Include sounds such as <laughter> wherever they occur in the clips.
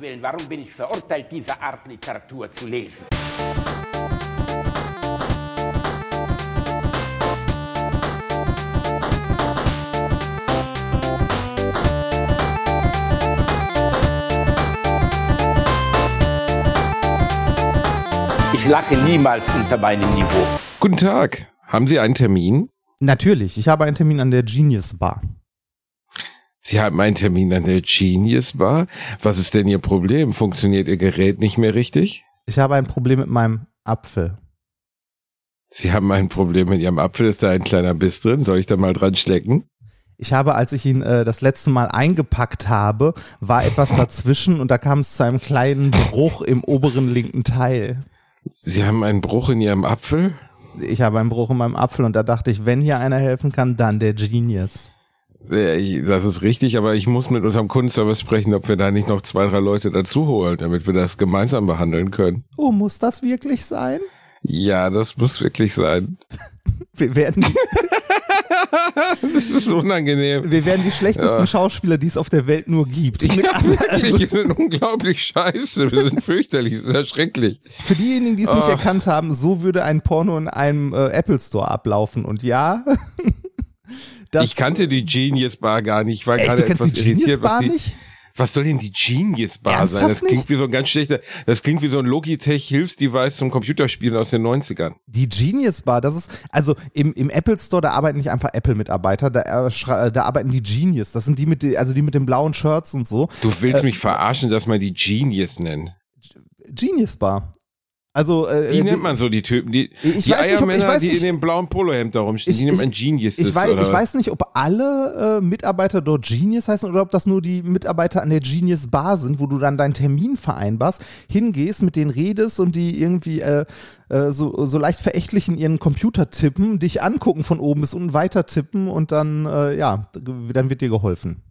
Willen, warum bin ich verurteilt, diese Art Literatur zu lesen? Ich lache niemals unter meinem Niveau. Guten Tag. Haben Sie einen Termin? Natürlich, ich habe einen Termin an der Genius Bar. Sie haben einen Termin an der Genius Bar? Was ist denn Ihr Problem? Funktioniert Ihr Gerät nicht mehr richtig? Ich habe ein Problem mit meinem Apfel. Sie haben ein Problem mit Ihrem Apfel. Ist da ein kleiner Biss drin? Soll ich da mal dran schlecken? Ich habe, als ich ihn äh, das letzte Mal eingepackt habe, war etwas dazwischen und da kam es zu einem kleinen Bruch im oberen linken Teil. Sie haben einen Bruch in Ihrem Apfel? Ich habe einen Bruch in meinem Apfel und da dachte ich, wenn hier einer helfen kann, dann der Genius. Das ist richtig, aber ich muss mit unserem Kundenservice sprechen, ob wir da nicht noch zwei, drei Leute dazu holen, damit wir das gemeinsam behandeln können. Oh, muss das wirklich sein? Ja, das muss wirklich sein. <laughs> Wir werden, <laughs> Das ist unangenehm. wir werden die schlechtesten Ja. Schauspieler, die es auf der Welt nur gibt. Ja, anderen- <laughs> also wirklich, wir sind unglaublich scheiße. Wir sind fürchterlich, das ist erschrecklich. für diejenigen, die es nicht Ah. erkannt haben, so würde ein Porno in einem äh, Apple Store ablaufen. Und ja, das, ich kannte die Genius Bar gar nicht. Ich war Echt, gerade etwas die Genius irritiert, was die, nicht? Was soll denn die Genius Bar sein? Ernsthaft Das klingt nicht? wie so ein ganz schlechter, das klingt wie so ein Logitech-Hilfsdevice zum Computerspielen aus den 90ern. Die Genius Bar, das ist, also im, im Apple Store, da arbeiten nicht einfach Apple-Mitarbeiter, da, äh, schra- da arbeiten die Genius. Das sind die mit, also die mit den blauen Shirts und so. Du willst Äh, mich verarschen, dass man die Genius nennt. Genius Bar. Also, äh, Wie äh, nennt man so die Typen? Die, Ich die weiß nicht, ob- Eiermänner, weiß die nicht- in dem blauen Polohemd da rumstehen, Ich- die nennt man Genius. Ich weiß, ich weiß nicht, ob alle äh, Mitarbeiter dort Genius heißen oder ob das nur die Mitarbeiter an der Genius Bar sind, wo du dann deinen Termin vereinbarst, hingehst, mit denen redest und die irgendwie äh, äh, so, so leicht verächtlich in ihren Computer tippen, dich angucken von oben bis unten weiter tippen und dann, äh, ja, dann wird dir geholfen.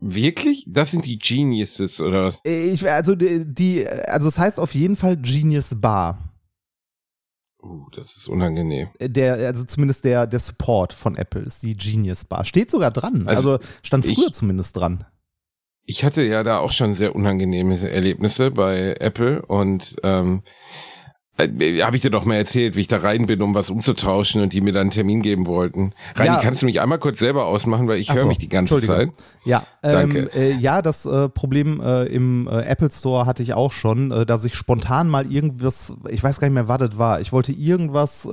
Wirklich? Das sind die Geniuses oder was? Ich, also die, also es heißt auf jeden Fall Genius Bar. Uh, das ist unangenehm. Der, also zumindest der, der Support von Apple ist die Genius Bar. Steht sogar dran. Also, Also stand ich- früher zumindest dran. Ich hatte ja da auch schon sehr unangenehme Erlebnisse bei Apple und ähm, äh, habe ich dir doch mal erzählt, wie ich da rein bin, um was umzutauschen und die mir dann einen Termin geben wollten. Reini, Ja. kannst du mich einmal kurz selber ausmachen, weil ich höre so, mich die ganze Zeit. Ja, ähm, äh, ja, das äh, Problem äh, im äh, Apple Store hatte ich auch schon, äh, dass ich spontan mal irgendwas, ich weiß gar nicht mehr, was das war. Ich wollte irgendwas,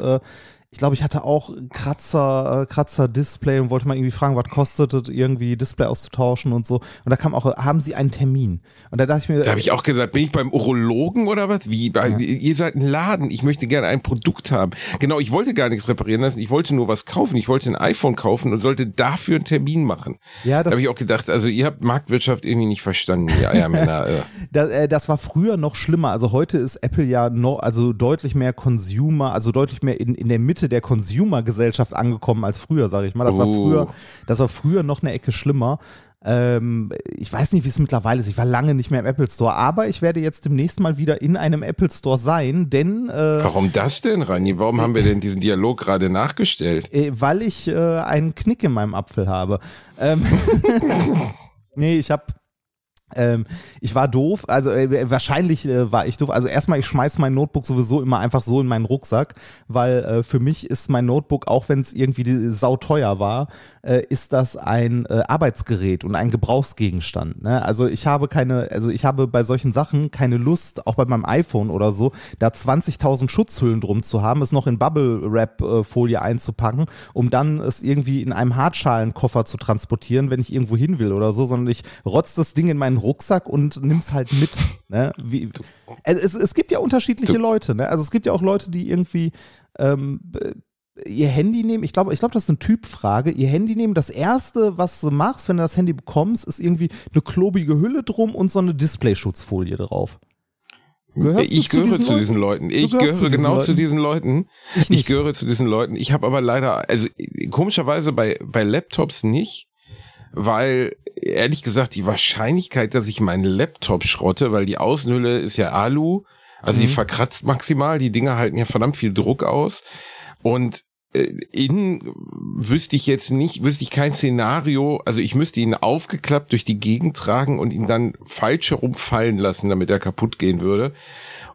ich glaube, ich hatte auch ein Kratzer, äh, Kratzer Display und wollte mal irgendwie fragen, was kostet es, irgendwie Display auszutauschen und so. Und da kam auch, haben Sie einen Termin? Und da dachte ich mir, Da habe ich auch gesagt, bin ich beim Urologen oder was? Wie? Bei, Ihr seid ein Laden, ich möchte gerne ein Produkt haben. Genau, ich wollte gar nichts reparieren lassen, ich wollte nur was kaufen. Ich wollte ein iPhone kaufen und sollte dafür einen Termin machen. ja, Da das, habe ich auch gedacht, also ihr habt Marktwirtschaft irgendwie nicht verstanden, ihr <laughs> Eiermänner. äh. das, äh, das war früher noch schlimmer. Also heute ist Apple ja noch, also deutlich mehr Consumer, also deutlich mehr in, in der Mitte der Consumer-Gesellschaft angekommen als früher, sage ich mal. Das war Oh. früher, das war früher noch eine Ecke schlimmer. Ähm, ich weiß nicht, wie es mittlerweile ist. Ich war lange nicht mehr im Apple Store, aber ich werde jetzt demnächst mal wieder in einem Apple Store sein, denn äh, Warum das denn, Rani? Warum haben wir denn <laughs> diesen Dialog gerade nachgestellt? äh, weil ich äh, einen Knick in meinem Apfel habe. Ähm, <laughs> nee, ich habe ähm, ich war doof, also äh, wahrscheinlich äh, war ich doof. Also erstmal, ich schmeiß mein Notebook sowieso immer einfach so in meinen Rucksack, weil äh, für mich ist mein Notebook, auch wenn es irgendwie sauteuer war, äh, ist das ein äh, Arbeitsgerät und ein Gebrauchsgegenstand. Ne? Also ich habe keine, also ich habe bei solchen Sachen keine Lust, auch bei meinem iPhone oder so, da 20.000 Schutzhüllen drum zu haben, es noch in Bubble-Wrap-Folie einzupacken, um dann es irgendwie in einem Hartschalenkoffer zu transportieren, wenn ich irgendwo hin will oder so, sondern ich rotz das Ding in meinen Rucksack und nimm's halt mit. <laughs> Ne? Wie, also es, es gibt ja unterschiedliche Du- Leute, ne? Also es gibt ja auch Leute, die irgendwie ähm, b- ihr Handy nehmen, ich glaube, ich glaube, das ist eine Typfrage, ihr Handy nehmen, das erste, was du machst, wenn du das Handy bekommst, ist irgendwie eine klobige Hülle drum und so eine Displayschutzfolie drauf. Gehörst ich zu gehöre diesen zu Leuten? diesen Leuten. Ich gehörst zu gehöre diesen genau Leuten? zu diesen Leuten. Ich Ich, gehöre zu diesen Leuten. Ich habe aber leider, also komischerweise bei, bei Laptops nicht, weil ehrlich gesagt die Wahrscheinlichkeit, dass ich meinen Laptop schrotte, weil die Außenhülle ist ja Alu, also die Mhm. verkratzt maximal, die Dinger halten ja verdammt viel Druck aus und äh, innen wüsste ich jetzt nicht, wüsste ich kein Szenario. Also ich müsste ihn aufgeklappt durch die Gegend tragen und ihn dann falsch herumfallen lassen, damit er kaputt gehen würde.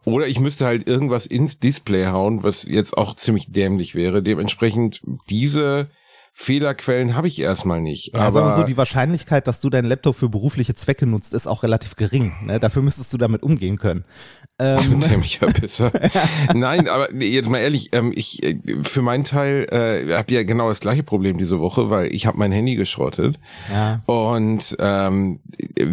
Oder ich müsste halt irgendwas ins Display hauen, was jetzt auch ziemlich dämlich wäre. Dementsprechend diese Fehlerquellen habe ich erstmal nicht. Ja, aber sagen wir so, die Wahrscheinlichkeit, dass du deinen Laptop für berufliche Zwecke nutzt, ist auch relativ gering. Ne? Dafür müsstest du damit umgehen können. Ähm, du dämlicher Pisser. <laughs> Nein, aber jetzt mal ehrlich, ähm, ich äh, für meinen Teil äh, habe ja genau das gleiche Problem diese Woche, weil ich habe mein Handy geschrottet ja. und ähm, äh,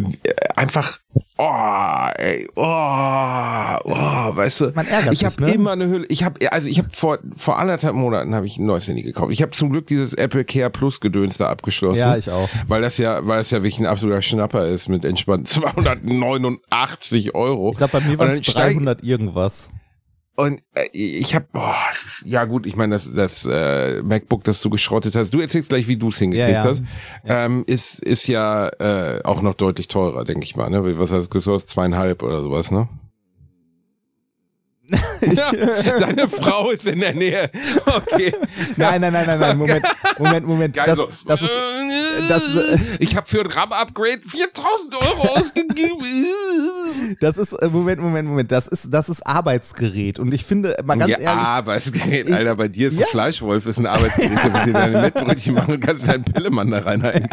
einfach Oh, ey, oh, oh, weißt du, Man ärgert ich habe ne? immer eine Hülle. Ich habe also ich habe vor vor anderthalb Monaten habe ich ein neues Handy gekauft. Ich habe zum Glück dieses Apple Care Plus Gedöns da abgeschlossen. Ja, ich auch. Weil das ja, weil es ja wirklich ein absoluter Schnapper ist mit entspannt <laughs> 289 Euro. Ich glaube, bei mir waren es 300 irgendwas. Und äh, ich habe, oh, ja gut, ich meine, das, das äh, MacBook, das du geschrottet hast, du erzählst gleich, wie du es hingekriegt Ja, ja. hast, ähm, ist, ist ja äh, auch noch deutlich teurer, denke ich mal. Ne? Was hast du gekostet? Zweieinhalb oder sowas, ne? <laughs> Deine Frau ist in der Nähe. Okay. Nein, nein, nein, nein, nein, Moment, Moment, Moment. Geil Das, so. das ist, das, ich habe für ein RAM-Upgrade 4000 Euro ausgegeben. das ist, äh, Moment, Moment, Moment. Das ist, das ist Arbeitsgerät. Und ich finde, mal ganz ja, ehrlich, Arbeitsgerät, Alter, bei dir ist Ja. ein Fleischwolf, ist ein Arbeitsgerät, damit du deine Mettbrötchen machen und kannst deinen Pillemann da reinhalten.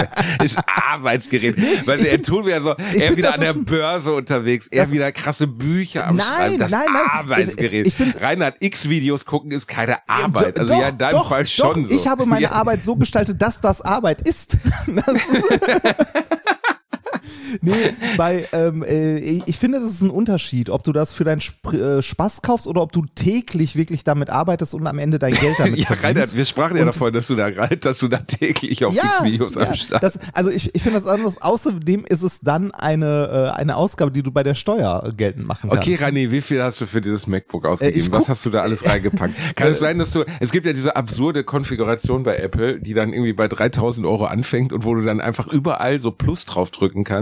Ist Arbeitsgerät. Weil er tut wieder so, er find, wieder an der Börse unterwegs, er wieder krasse Bücher am Nein, Schreiben. Das nein, nein. Arbeitsgerät. Ich find- Reinhard X-Videos gucken ist keine Arbeit. Also ja, in deinem doch, Fall schon doch, so. Ich habe meine <laughs> ja. Arbeit so gestaltet, dass das Arbeit ist. <laughs> Das ist <laughs> nee, bei, ähm, äh, ich finde, das ist ein Unterschied, ob du das für deinen Sp äh, Spaß kaufst oder ob du täglich wirklich damit arbeitest und am Ende dein Geld <laughs> damit Ja. Reinhard, wir sprachen ja davon, dass du da dass du da täglich auf X-Videos am Start das, also ich, ich finde das anders. Außerdem ist es dann eine, äh, eine Ausgabe, die du bei der Steuer geltend machen kannst. Okay, Rani, wie viel hast du für dieses MacBook ausgegeben? Äh, Was hast du da alles reingepackt? <laughs> Kann es sein, dass du, es gibt ja diese absurde Konfiguration bei Apple, die dann irgendwie bei 3000 Euro anfängt und wo du dann einfach überall so Plus drauf drücken kannst.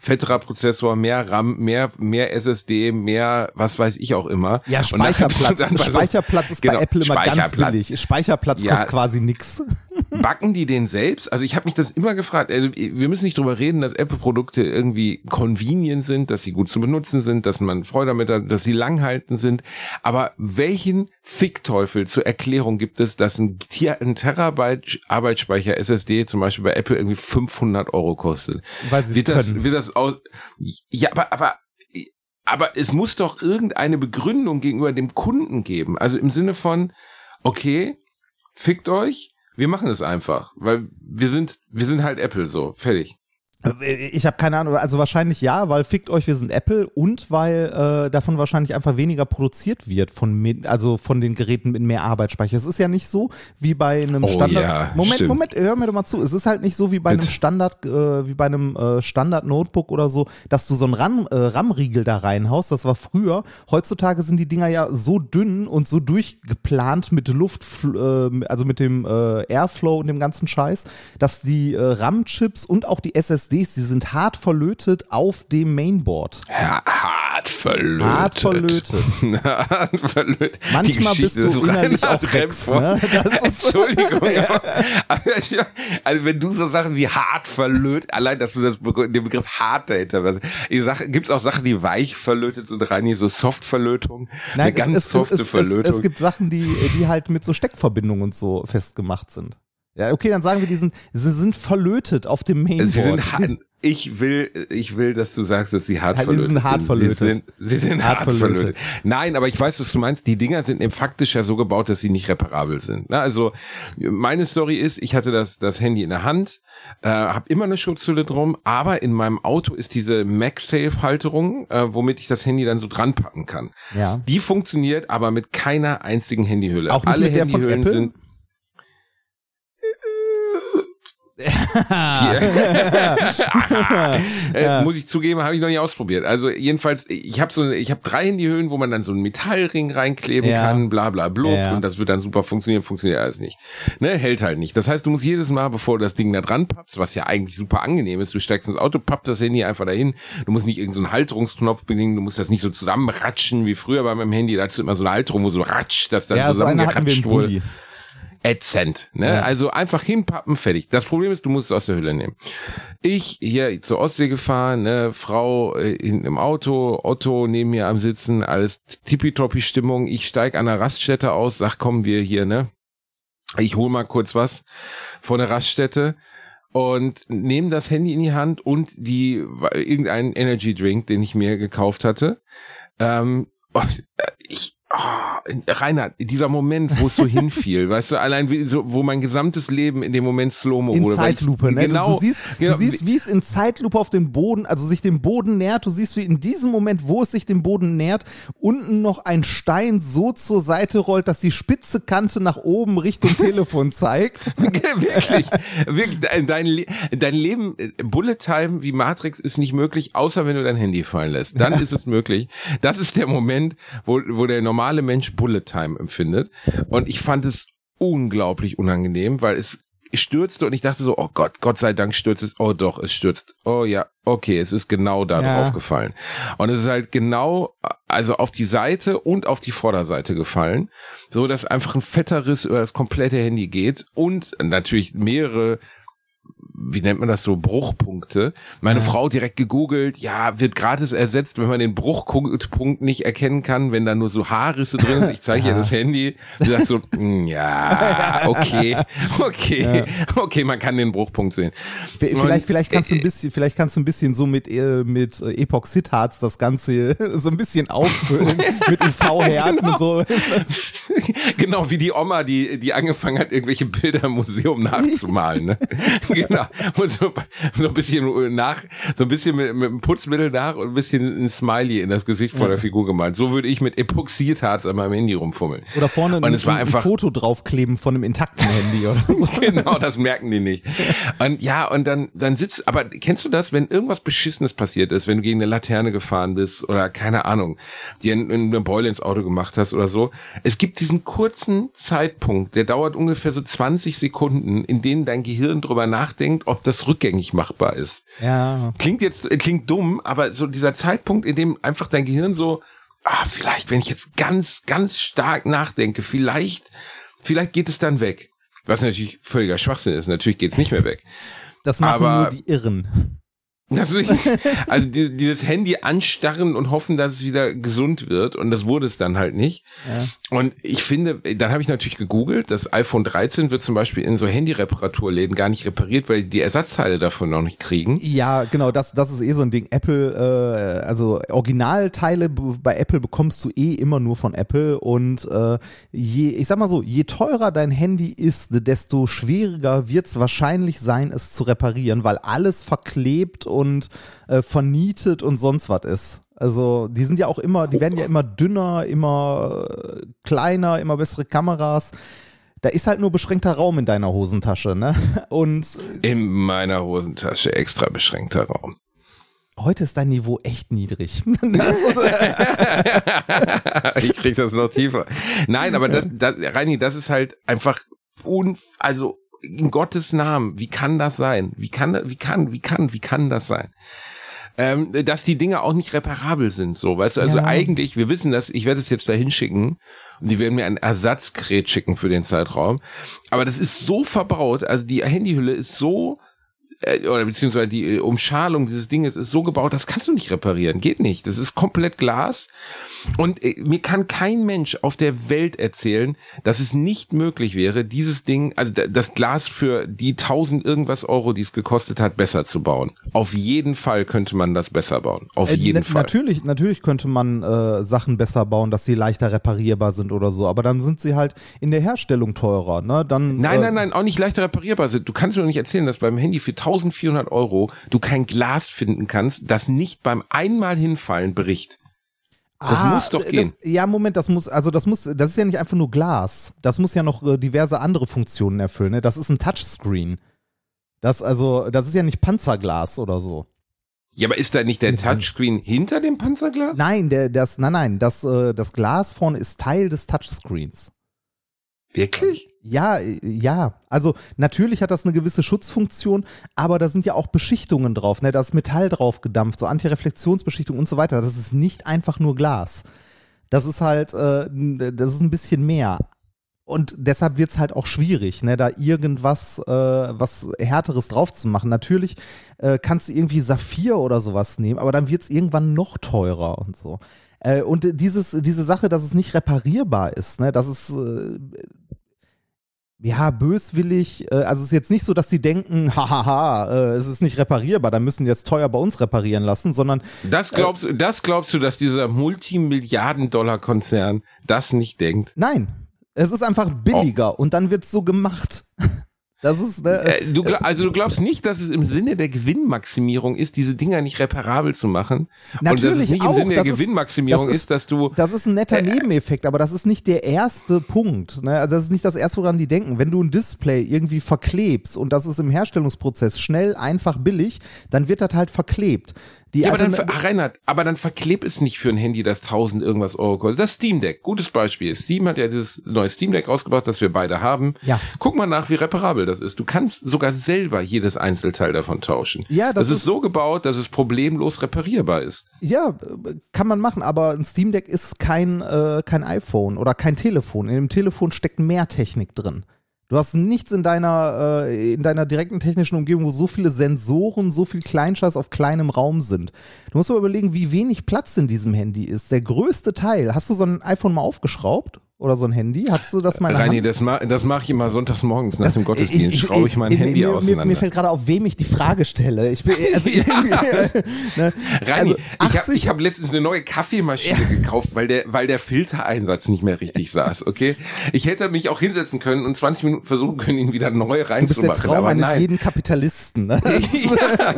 Fetterer Prozessor, mehr RAM, mehr, mehr SSD, mehr, was weiß ich auch immer. Ja, dann kannst Speicherplatz. <laughs> dann so- Speicherplatz ist Genau, bei Apple immer ganz billig. Speicherplatz Ja. kostet quasi nix. Backen die den selbst? Also ich habe mich das immer gefragt. Also wir müssen nicht drüber reden, dass Apple-Produkte irgendwie convenient sind, dass sie gut zu benutzen sind, dass man Freude damit hat, dass sie langhalten sind. Aber welchen Fickteufel zur Erklärung gibt es, dass ein, Tier- ein Terabyte Arbeitsspeicher SSD zum Beispiel bei Apple irgendwie 500 Euro kostet? Weil sie Wird das, können. wird das aus? Ja, aber aber aber es muss doch irgendeine Begründung gegenüber dem Kunden geben. Also im Sinne von, okay, fickt euch, wir machen es einfach, weil wir sind, wir sind halt Apple so, fertig. Ich habe keine Ahnung, also wahrscheinlich ja, weil fickt euch, wir sind Apple und weil äh, davon wahrscheinlich einfach weniger produziert wird von mit, also von den Geräten mit mehr Arbeitsspeicher. Es ist ja nicht so wie bei einem Oh Standard. ja, Moment, stimmt. Moment, hör mir doch mal zu. Es ist halt nicht so wie bei Bitte. einem Standard, äh, wie bei einem äh, Standard Notebook oder so, dass du so einen RAM, äh, RAM-Riegel da reinhaust. Das war früher. Heutzutage sind die Dinger ja so dünn und so durchgeplant mit Luft, äh, also mit dem äh, Airflow und dem ganzen Scheiß, dass die äh, RAM-Chips und auch die SSDs, die sind hart verlötet auf dem Mainboard. Ja, hart verlötet. Hart verlötet. <laughs> hart verlötet. Manchmal bist du innerlich auch Rex, ne? Entschuldigung. <laughs> ja. Also wenn du so Sachen wie hart verlötet, allein, dass du das den Begriff hart dahinter. Ich sag, gibt's auch Sachen, die weich verlötet sind, Reini, so Soft-Verlötung? Eine ganz es, es, softe es, es, Verlötung. es gibt Sachen, die, die halt mit so Steckverbindungen und so festgemacht sind. Ja, okay, dann sagen wir, die sind, sie sind verlötet auf dem Mainboard. Sie sind. Ich will, ich will, dass du sagst, dass sie hart Ja, verlötet sind hart verlötet. Sie sind, sie sind Hart hart, verlötet. verlötet. Nein, aber ich weiß, was du meinst. Die Dinger sind eben faktisch ja so gebaut, dass sie nicht reparabel sind. Na, also meine Story ist, ich hatte das, das Handy in der Hand, äh, habe immer eine Schutzhülle drum, aber in meinem Auto ist diese MagSafe-Halterung, äh, womit ich das Handy dann so dran packen kann. Ja. Die funktioniert aber mit keiner einzigen Handyhülle. Auch nicht Alle mit der von Handyhüllen Apple? sind <laughs> <laughs> äh, muss ich zugeben, habe ich noch nie ausprobiert. Also jedenfalls, ich habe so, ich habe drei Handyhüllen, wo man dann so einen Metallring reinkleben Ja. kann, bla bla blub, Ja. und das wird dann super funktionieren, funktioniert alles nicht. Ne, hält halt nicht. Das heißt, du musst jedes Mal, bevor du das Ding da dran pappst, was ja eigentlich super angenehm ist, du steigst ins Auto, pappst das Handy einfach dahin, du musst nicht irgendeinen so Halterungsknopf bedingen, du musst das nicht so zusammenratschen wie früher bei meinem Handy, da hast du immer so eine Halterung, wo so ratsch, das dann ja, so zusammengeratscht wurde. Bulli. Ätzend. Ne? Ja. Also einfach hinpappen, fertig. Das Problem ist, du musst es aus der Hülle nehmen. Ich hier zur Ostsee gefahren, ne, Frau äh, in, im Auto, Otto neben mir am Sitzen, alles tippitoppi Stimmung. Ich steig an der Raststätte aus, sag, kommen wir hier, ne? Ich hol mal kurz was von der Raststätte und nehme das Handy in die Hand und die irgendeinen Energy Drink, den ich mir gekauft hatte. Ähm, <laughs> und, ich Oh, Reinhard, dieser Moment, wo es so hinfiel, <laughs> weißt du, allein wie, so, wo mein gesamtes Leben in dem Moment Slow-Mo in wurde. ich- Zeitlupe, ne? Genau, du siehst, genau, du siehst, wie es in Zeitlupe auf den Boden, also sich dem Boden nähert. Du siehst, wie in diesem Moment, wo es sich dem Boden nähert, unten noch ein Stein so zur Seite rollt, dass die spitze Kante nach oben Richtung <laughs> Telefon zeigt. wirklich, wirklich, dein, dein Leben, äh, Bullet Time wie Matrix ist nicht möglich, außer wenn du dein Handy fallen lässt. Dann <laughs> ist es möglich. Das ist der Moment, wo, wo der normale Mensch Bullet Time empfindet. Und ich fand es unglaublich unangenehm, weil es stürzte und ich dachte so, oh Gott, Gott sei Dank stürzt es. Oh doch, es stürzt. Oh ja, okay, es ist genau da Ja. drauf gefallen. Und es ist halt genau, also auf die Seite und auf die Vorderseite gefallen, so dass einfach ein fetter Riss über das komplette Handy geht und natürlich mehrere wie nennt man das so, Bruchpunkte. Meine Ja. Frau direkt gegoogelt, ja, wird gratis ersetzt, wenn man den Bruchpunkt nicht erkennen kann, wenn da nur so Haarrisse drin sind. Ich zeige ihr <laughs> Ja. das Handy. Sie sagt so, "Mm, ja, <laughs> okay, okay, okay, man kann den Bruchpunkt sehen. Vielleicht, Und, vielleicht kannst du ein äh, bisschen, vielleicht kannst du ein bisschen so mit, äh, mit äh, Epoxidharz das Ganze <laughs> so ein bisschen auffüllen mit UV-Härten und so. genau wie die Oma, die, die angefangen hat, irgendwelche Bilder im Museum nachzumalen. Ne? genau. <laughs> Und so, so ein bisschen nach, so ein bisschen mit, mit einem Putzmittel nach und ein bisschen ein Smiley in das Gesicht von der Figur gemalt. So würde ich mit Epoxidharz an meinem Handy rumfummeln. Oder vorne Und ein, es war ein einfach- Foto draufkleben von einem intakten Handy oder so. <laughs> genau, das merken die nicht. Und ja, und dann, dann sitzt, aber kennst du das, wenn irgendwas Beschissenes passiert ist, wenn du gegen eine Laterne gefahren bist oder keine Ahnung, dir ein- eine Beule ins Auto gemacht hast oder so. Es gibt diesen kurzen Zeitpunkt, der dauert ungefähr so 20 Sekunden, in denen dein Gehirn drüber nachdenkt, ob das rückgängig machbar ist. Ja. Klingt jetzt, äh, klingt dumm, aber so dieser Zeitpunkt, in dem einfach dein Gehirn so, ah, vielleicht, wenn ich jetzt ganz, ganz stark nachdenke, vielleicht, vielleicht geht es dann weg. Was natürlich völliger Schwachsinn ist. Natürlich geht es nicht mehr weg. Das machen Aber- nur die Irren. Das, also die, dieses Handy anstarren und hoffen, dass es wieder gesund wird. Und das wurde es dann halt nicht. Ja. Und ich finde, dann habe ich natürlich gegoogelt, das iPhone 13 wird zum Beispiel in so Handy-Reparaturläden gar nicht repariert, weil die Ersatzteile davon noch nicht kriegen. Ja, genau, das, das ist eh so ein Ding. Apple, äh, also Originalteile bei Apple bekommst du eh immer nur von Apple und äh, je, ich sag mal so, je teurer dein Handy ist, desto schwieriger wird es wahrscheinlich sein, es zu reparieren, weil alles verklebt und äh, vernietet und sonst was ist. Also die sind ja auch immer, die werden ja immer dünner, immer äh, kleiner, immer bessere Kameras. Da ist halt nur beschränkter Raum in deiner Hosentasche, ne? <laughs> Und In meiner Hosentasche extra beschränkter Raum. Heute ist dein Niveau echt niedrig. <laughs> Ist, <laughs> ich krieg das noch tiefer. Nein, aber das, das, Reini, das ist halt einfach un, also in Gottes Namen, wie kann das sein? Wie kann, wie kann, wie kann, wie kann das sein? Ähm, dass die Dinge auch nicht reparabel sind, so, weißt du, also Ja. eigentlich, wir wissen das, ich werde es jetzt dahin schicken und die werden mir ein Ersatzgerät schicken für den Zeitraum, aber das ist so verbaut, also die Handyhülle ist so äh, oder beziehungsweise die äh, Umschalung dieses Dinges ist so gebaut, das kannst du nicht reparieren. Geht nicht. Das ist komplett Glas. Und äh, mir kann kein Mensch auf der Welt erzählen, dass es nicht möglich wäre, dieses Ding, also da- das Glas für die 1000 irgendwas Euro, die es gekostet hat, besser zu bauen. Auf jeden Fall könnte man das besser bauen. Auf Äh, jeden Fall. Natürlich, natürlich könnte man äh, Sachen besser bauen, dass sie leichter reparierbar sind oder so, aber dann sind sie halt in der Herstellung teurer. Ne? Dann, Nein, äh, nein, nein, auch nicht leichter reparierbar sind. Du kannst mir doch nicht erzählen, dass beim Handy für 1400 Euro du kein Glas finden kannst, das nicht beim einmal hinfallen bricht. Das muss doch gehen. Das, ja, Moment, das muss, also das muss, das ist ja nicht einfach nur Glas. Das muss ja noch äh, diverse andere Funktionen erfüllen. Ne? Das ist ein Touchscreen. Das also, das ist ja nicht Panzerglas oder so. Ja, aber ist da nicht der. Touchscreen hinter dem Panzerglas? Nein, der, das, nein, nein, das, äh, das Glas vorne ist Teil des Touchscreens. Wirklich? Ja, ja. Also natürlich hat das eine gewisse Schutzfunktion, aber da sind ja auch Beschichtungen drauf. Ne? Da ist Metall drauf gedampft, so Antireflexionsbeschichtung und so weiter. Das ist nicht einfach nur Glas. Das ist halt, äh, das ist ein bisschen mehr. und deshalb wird's halt auch schwierig, ne, da irgendwas äh, was härteres drauf zu machen. Natürlich äh, kannst du irgendwie Saphir oder sowas nehmen, aber dann wird's irgendwann noch teurer und so. Äh, und dieses, diese Sache, dass es nicht reparierbar ist, ne, dass es äh, ja, böswillig, äh, also es ist jetzt nicht so, dass sie denken, <laughs> hahaha, äh, es ist nicht reparierbar, dann müssen die jetzt teuer bei uns reparieren lassen, sondern Das glaubst, äh, das glaubst du, dass dieser Multimilliarden-Dollar-Konzern das nicht denkt? nein, es ist einfach billiger Oh. und dann wird's so gemacht. <laughs> Das ist, ne, Äh, du, gl- also du glaubst nicht, dass es im Sinne der Gewinnmaximierung ist, diese Dinger nicht reparabel zu machen? und dass es Natürlich nicht auch, im Sinne der ist- Gewinnmaximierung das ist, ist- dass du Das ist ein netter Äh, Nebeneffekt, aber das ist nicht der erste Punkt. Ne? Also das ist nicht das erste, woran die denken. Wenn du ein Display irgendwie verklebst und das ist im Herstellungsprozess schnell, einfach, billig, dann wird das halt verklebt. Die Ja, aber dann, ach, Reinhard, aber dann verkleb es nicht für ein Handy, das 1000 irgendwas Euro kostet. Das Steam Deck, gutes Beispiel. Steam hat ja dieses neue Steam Deck rausgebracht, das wir beide haben. Ja. Guck mal nach, wie reparabel das ist. Du kannst sogar selber jedes Einzelteil davon tauschen. Ja, das das ist, ist- so gebaut, dass es problemlos reparierbar ist. Ja, äh, kann man machen, aber ein Steam Deck ist kein, äh, kein iPhone oder kein Telefon. In dem Telefon steckt mehr Technik drin. Du hast nichts in deiner, äh, in deiner direkten technischen Umgebung, wo so viele Sensoren, so viel Kleinscheiß auf kleinem Raum sind. Du musst mal überlegen, wie wenig Platz in diesem Handy ist. Der größte Teil, hast du so ein iPhone mal aufgeschraubt? Oder so ein Handy? Hast du das mal in der Reini, das, ma das mache ich immer sonntags morgens nach dem Gottesdienst. Ich- schraube ich mein ich- Handy mir, auseinander. Mir, mir fällt gerade auf, wem ich die Frage stelle. Ich bin, <laughs> also irgendwie, <laughs> ne? Reini, also ich habe 80 ich hab letztens eine neue Kaffeemaschine gekauft, weil der, weil der Filtereinsatz nicht mehr richtig <laughs> saß, okay? Ich hätte mich auch hinsetzen können und 20 Minuten versuchen können, ihn wieder neu Du bist der reinzumachen. Traum aber eines nein. jeden Kapitalisten. Ne? ja.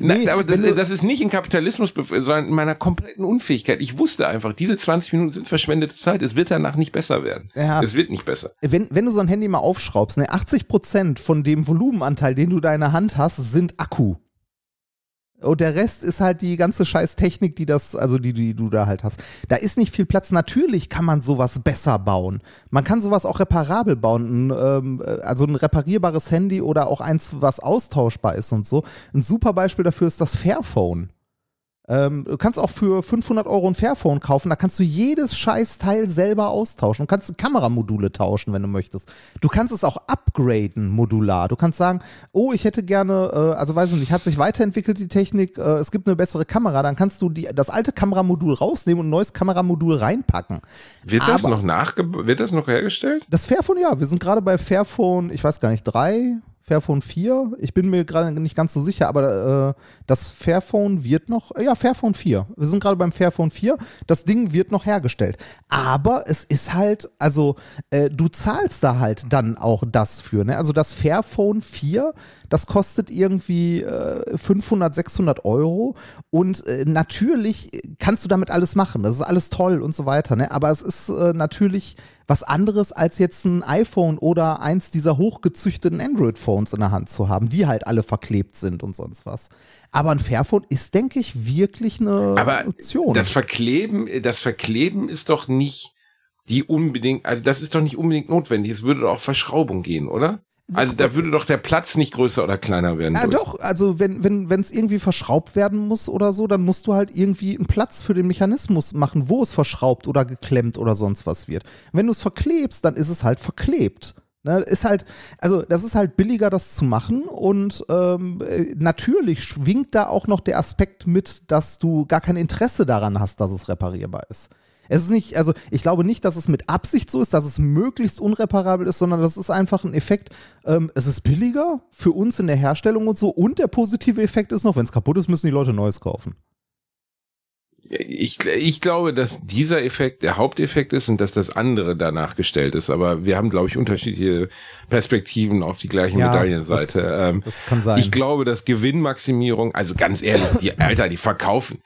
Nein, Nee, aber das, das ist nicht in Kapitalismus, sondern in meiner kompletten Unfähigkeit. Ich wusste einfach, diese 20 Minuten sind verschwendete Zeit. Es wird danach nicht besser werden. Ja. Es wird nicht besser. wenn, wenn du so ein Handy mal aufschraubst, ne, 80% von dem Volumenanteil, den du da in der Hand hast, sind Akku. Und der Rest ist halt die ganze scheiß Technik, die das, also die, die du da halt hast. Da ist nicht viel Platz. Natürlich kann man sowas besser bauen. Man kann sowas auch reparabel bauen. Ein, ähm, also ein reparierbares Handy oder auch eins, was austauschbar ist und so. Ein super Beispiel dafür ist das Fairphone. Ähm, du kannst auch für 500 Euro ein Fairphone kaufen, da kannst du jedes Scheißteil selber austauschen. Du kannst Kameramodule tauschen, wenn du möchtest. Du kannst es auch upgraden, modular. Du kannst sagen, oh, ich hätte gerne, äh, also weiß ich nicht, hat sich weiterentwickelt die Technik, äh, es gibt eine bessere Kamera, dann kannst du die, das alte Kameramodul rausnehmen und ein neues Kameramodul reinpacken. Wird das Aber- noch nachge wird das noch hergestellt? Das Fairphone, ja, wir sind gerade bei Fairphone, ich weiß gar nicht, drei, Fairphone 4. Ich bin mir gerade nicht ganz so sicher, aber äh, das Fairphone wird noch, ja, Fairphone 4. Wir sind gerade beim Fairphone 4. Das Ding wird noch hergestellt. Aber es ist halt, also äh, du zahlst da halt dann auch das für. Ne? Also das Fairphone 4, das kostet irgendwie äh, 500, 600 Euro. Und äh, natürlich kannst du damit alles machen. Das ist alles toll und so weiter. Ne? Aber es ist äh, natürlich was anderes als jetzt ein iPhone oder eins dieser hochgezüchteten Android-Phones in der Hand zu haben, die halt alle verklebt sind und sonst was. Aber ein Fairphone ist, denke ich, wirklich eine Aber Option. das Verkleben, das Verkleben ist doch nicht die unbedingt, also das ist doch nicht unbedingt notwendig. Es würde doch auch Verschraubung gehen, oder? Also da würde doch der Platz nicht größer oder kleiner werden. Ja, durch. doch, also wenn wenn wenn es irgendwie verschraubt werden muss oder so, dann musst du halt irgendwie einen Platz für den Mechanismus machen, wo es verschraubt oder geklemmt oder sonst was wird. Wenn du es verklebst, dann ist es halt verklebt. Ne, ist halt, also das ist halt billiger, das zu machen und ähm, äh, natürlich schwingt da auch noch der Aspekt mit, dass du gar kein Interesse daran hast, dass es reparierbar ist. Es ist nicht, also ich glaube nicht, dass es mit Absicht so ist, dass es möglichst unreparabel ist, sondern das ist einfach ein Effekt, ähm, es ist billiger für uns in der Herstellung und so und der positive Effekt ist noch, wenn es kaputt ist, müssen die Leute Neues kaufen. Ich, ich glaube, dass dieser Effekt der Haupteffekt ist und dass das andere danach gestellt ist. Aber wir haben, glaube ich, unterschiedliche Perspektiven auf die gleiche Ja, Medaillenseite. das- ähm, Das kann sein. ich glaube, dass Gewinnmaximierung, also ganz ehrlich, die Alter, die verkaufen,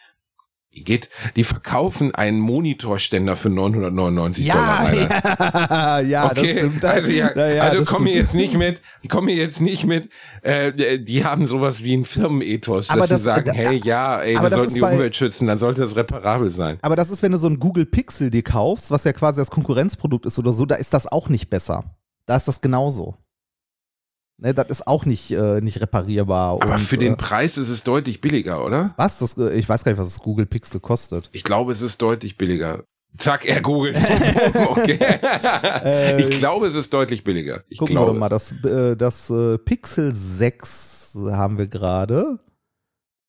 geht, die verkaufen einen Monitorständer für 999 Dollar. ja, Alter. <laughs> ja, ja, Okay, das stimmt. also, ja, Ja, ja, also komm mir jetzt nicht mit, komm mir jetzt nicht mit, äh, die haben sowas wie ein Firmenethos, Aber dass das- sie sagen, da- hey, ja, ey, wir sollten die bei- Umwelt schützen, dann sollte das reparabel sein. Aber das ist, wenn du so ein Google Pixel dir kaufst, was ja quasi das Konkurrenzprodukt ist oder so, da ist das auch nicht besser. Da ist das genauso. Ne, das ist auch nicht, äh, nicht reparierbar. Aber und, für den äh, Preis ist es deutlich billiger, oder? was? Das, äh, ich weiß gar nicht, was das Google Pixel kostet. Ich glaube, es ist deutlich billiger. Zack, er googelt. <laughs> okay. ich glaube, es ist deutlich billiger. Ich Gucken glaube. wir doch mal, das, äh, das äh, Pixel 6 haben wir gerade.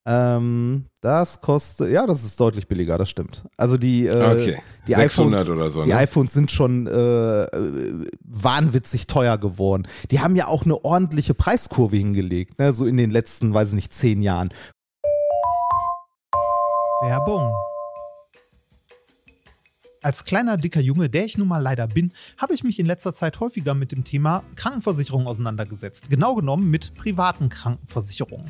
Ähm, das kostet, ja, das ist deutlich billiger, das stimmt. Also die, äh, Okay. die 600 iPhones, oder so. die Ne? iPhones sind schon äh, äh, wahnwitzig teuer geworden. Die haben ja auch eine ordentliche Preiskurve hingelegt, ne? so in den letzten, weiß ich nicht, zehn Jahren. Werbung. Als kleiner, dicker Junge, der ich nun mal leider bin, habe ich mich in letzter Zeit häufiger mit dem Thema Krankenversicherung auseinandergesetzt. Genau genommen mit privaten Krankenversicherungen.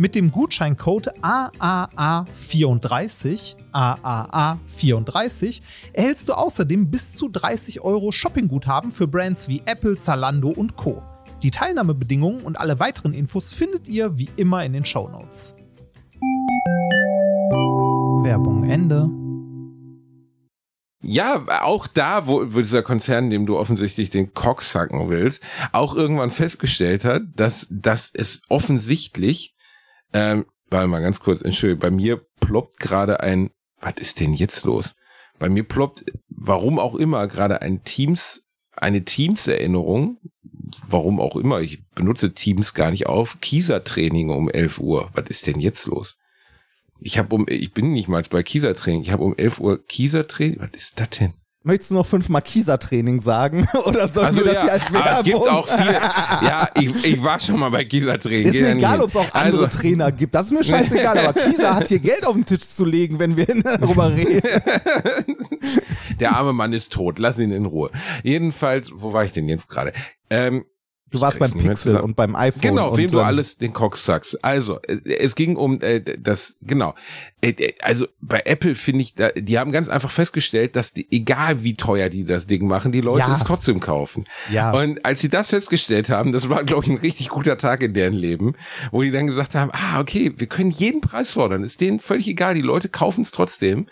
Mit dem Gutscheincode AAA34, AAA34, erhältst du außerdem bis zu 30 Euro Shoppingguthaben für Brands wie Apple, Zalando und Co. Die Teilnahmebedingungen und alle weiteren Infos findet ihr wie immer in den Shownotes. Werbung Ende. Ja, auch da, wo, wo dieser Konzern, dem du offensichtlich den Cock sacken willst, auch irgendwann festgestellt hat, dass, dass es offensichtlich, ähm, warte mal ganz kurz, Entschuldigung, bei mir ploppt gerade ein, was ist denn jetzt los? Bei mir ploppt, warum auch immer, gerade ein Teams, eine Teams-Erinnerung, warum auch immer, ich benutze Teams gar nicht auf, Kieser-Training um 11 Uhr. Was ist denn jetzt los? Ich habe um, ich bin nicht mal bei Kieser-Training. Ich habe um 11 Uhr Kieser-Training. Was ist das denn? Möchtest du noch fünfmal Kieser-Training sagen? <laughs> Oder sollen Also wir das ja, hier als Werbung? es gibt auch viele. ja, ich, ich war schon mal bei Kieser-Training. Ist mir egal, ob es auch andere Also, Trainer gibt. Das ist mir scheißegal. aber <laughs> Kieser hat hier Geld auf den Tisch zu legen, wenn wir <laughs> darüber reden. Der arme Mann ist tot. Lass ihn in Ruhe. Jedenfalls, wo war ich denn jetzt gerade? Ähm, Du warst beim Pixel und beim iPhone. Genau, wem du alles den Cox sagst. Also, äh, es ging um äh, das, genau. Äh, äh, Also bei Apple finde ich, da, die haben ganz einfach festgestellt, dass die, egal wie teuer die das Ding machen, die Leute Ja. es trotzdem kaufen. Ja. Und als sie das festgestellt haben, das war, glaube ich, ein richtig guter Tag in deren Leben, wo die dann gesagt haben, ah, okay, wir können jeden Preis fordern, ist denen völlig egal, die Leute kaufen es trotzdem.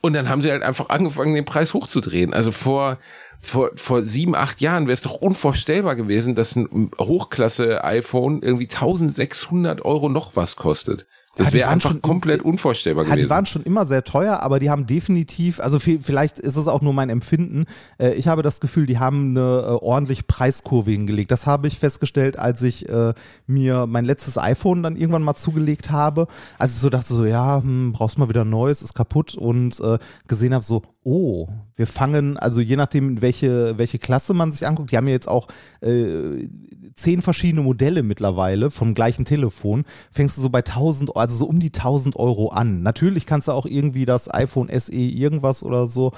Und dann haben sie halt einfach angefangen, den Preis hochzudrehen. Also vor, vor, vor sieben, acht Jahren wäre es doch unvorstellbar gewesen, dass ein Hochklasse-iPhone irgendwie 1600 Euro noch was kostet. Das Ja, die wäre einfach schon- komplett unvorstellbar Ja, die gewesen. waren schon immer sehr teuer, aber die haben definitiv, also vi- vielleicht ist es auch nur mein Empfinden, äh, ich habe das Gefühl, die haben eine äh, ordentliche Preiskurve hingelegt. Das habe ich festgestellt, als ich äh, mir mein letztes iPhone dann irgendwann mal zugelegt habe. Als ich so dachte, so, ja, hm, brauchst mal wieder ein neues, ist kaputt und äh, gesehen habe, so, oh, wir fangen, also je nachdem, welche, welche Klasse man sich anguckt, die haben ja jetzt auch äh, zehn verschiedene Modelle mittlerweile vom gleichen Telefon, fängst du so bei 1000, Euro, also so um die 1000 Euro an. Natürlich kannst du auch irgendwie das iPhone SE irgendwas oder so,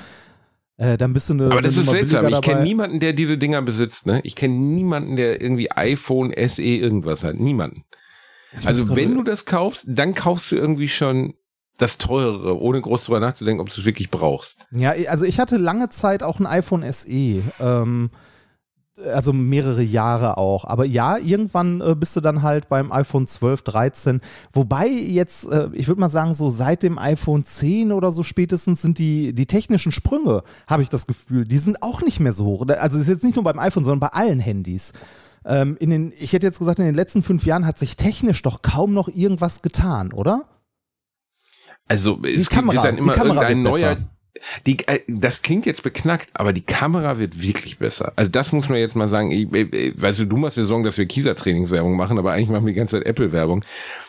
äh, dann bist du eine Aber das ist seltsam. Ich kenne niemanden, der diese Dinger besitzt. Ne? Ich kenne niemanden, der irgendwie iPhone SE irgendwas hat. Niemanden. Also muss wenn du das kaufst, dann kaufst du irgendwie schon das teurere, ohne groß drüber nachzudenken, ob du es wirklich brauchst. Ja, also ich hatte lange Zeit auch ein iPhone SE. Ähm, also mehrere Jahre auch. Aber ja, irgendwann äh, bist du dann halt beim iPhone 12, 13. Wobei jetzt, äh, ich würde mal sagen, so seit dem iPhone 10 oder so spätestens sind die, die technischen Sprünge, habe ich das Gefühl, die sind auch nicht mehr so hoch. Also ist jetzt nicht nur beim iPhone, sondern bei allen Handys. Ähm, in den, ich hätte jetzt gesagt, in den letzten fünf Jahren hat sich technisch doch kaum noch irgendwas getan, oder? Also es Kamera, wird dann die immer irgendein wird neuer. Die, äh, das klingt jetzt beknackt, aber die Kamera wird wirklich besser. Also das muss man jetzt mal sagen. Ich, ich, weißt du, du machst ja Sorgen, dass wir Kieser-Trainingswerbung machen, aber eigentlich machen wir die ganze Zeit Apple-Werbung.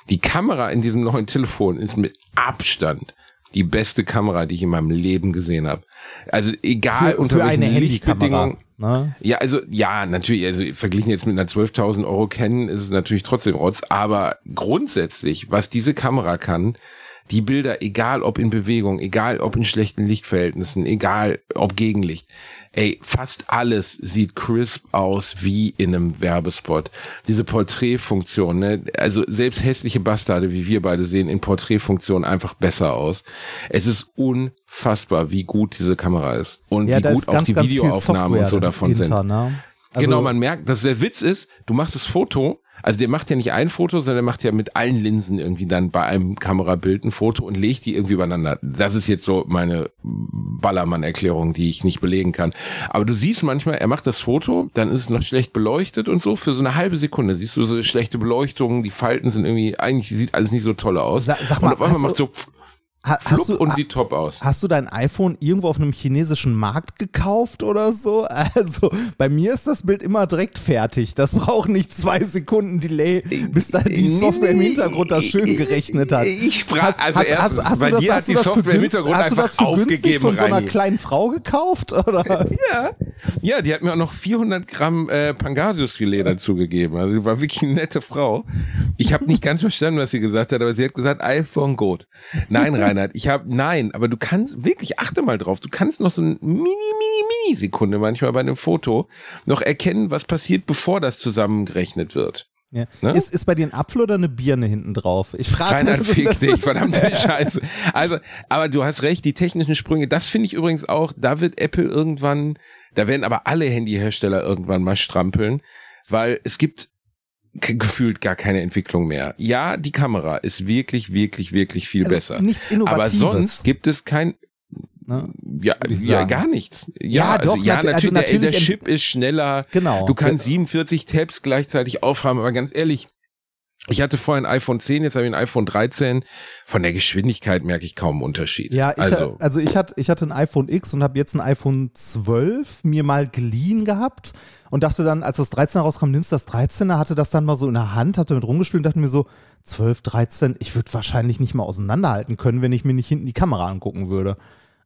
Die Kamera in diesem neuen Telefon ist mit Abstand die beste Kamera, die ich in meinem Leben gesehen habe. Also egal Für- unter für welchen. Lichtbedingungen. Ne? Ja, also ja, natürlich, also verglichen jetzt mit einer 12.000 Euro Canon ist es natürlich trotzdem Rotz, aber grundsätzlich, was diese Kamera kann, die Bilder, egal ob in Bewegung, egal ob in schlechten Lichtverhältnissen, egal ob Gegenlicht, ey, fast alles sieht crisp aus wie in einem Werbespot. Diese Porträtfunktion, ne, also selbst hässliche Bastarde, wie wir beide sehen, in Porträtfunktion einfach besser aus. Es ist unfassbar, wie gut diese Kamera ist und Ja, wie gut auch ganz, die Videoaufnahmen und so davon sind. hinter, Ne? Also, genau, man merkt, dass der Witz ist, du machst das Foto, also der macht ja nicht ein Foto, sondern der macht ja mit allen Linsen irgendwie dann bei einem Kamerabild ein Foto und legt die irgendwie übereinander. Das ist jetzt so meine Ballermann-Erklärung, die ich nicht belegen kann. Aber du siehst manchmal, er macht das Foto, dann ist es noch schlecht beleuchtet und so, für so eine halbe Sekunde siehst du so schlechte Beleuchtung, die Falten sind irgendwie, eigentlich sieht alles nicht so toll aus. Sa- sag mal, und auf einmal macht so pf- ha, hast, du, und sieht top aus. hast du dein iPhone irgendwo auf einem chinesischen Markt gekauft oder so? <laughs> Also bei mir ist das Bild immer direkt fertig. Das braucht nicht zwei Sekunden Delay, bis da die Software im Hintergrund das schön gerechnet hat. Ich sprach, also Hast- erstens, hast- hast bei du das- dir hat die Software im Hintergrund hast du das einfach für aufgegeben, von so einer Reini. kleinen Frau gekauft? Oder? <laughs> Ja, ja, die hat mir auch noch 400 Gramm äh, Pangasiusfilet dazugegeben. Also sie war wirklich eine nette Frau. Ich habe nicht ganz verstanden, was sie gesagt hat, aber sie hat gesagt, iPhone Gold. Nein, Reinhard, ich habe nein, aber du kannst wirklich achte mal drauf. Du kannst noch so eine mini mini mini Sekunde manchmal bei einem Foto noch erkennen, was passiert, bevor das zusammengerechnet wird. Ja. Ne? Ist, ist bei dir ein Apfel oder eine Birne hinten drauf? Ich frage Reinhard, fick dich, verdammte <laughs> Scheiße. Also, aber du hast recht, die technischen Sprünge, das finde ich übrigens auch, da wird Apple irgendwann, da werden aber alle Handyhersteller irgendwann mal strampeln, weil es gibt gefühlt gar keine Entwicklung mehr. Ja, die Kamera ist wirklich, wirklich, wirklich viel Also besser. Nichts Innovatives. Aber sonst gibt es kein, ne? ja, ja gar nichts. Ja, Ja, also, doch, ja nat- also natürlich, der, der natürlich ent- Chip ist schneller. Genau. Du kannst 47 Tabs gleichzeitig aufhaben, aber ganz ehrlich, ich hatte vorher ein iPhone 10, jetzt habe ich ein iPhone 13. Von der Geschwindigkeit merke ich kaum einen Unterschied. Ja, ich, also, also ich hatte, ich hatte ein iPhone X und habe jetzt ein iPhone 12 mir mal geliehen gehabt und dachte dann, als das 13er rauskam, nimmst du das 13er, hatte das dann mal so in der Hand, hab damit rumgespielt und dachte mir so, 12, 13, ich würde wahrscheinlich nicht mal auseinanderhalten können, wenn ich mir nicht hinten die Kamera angucken würde.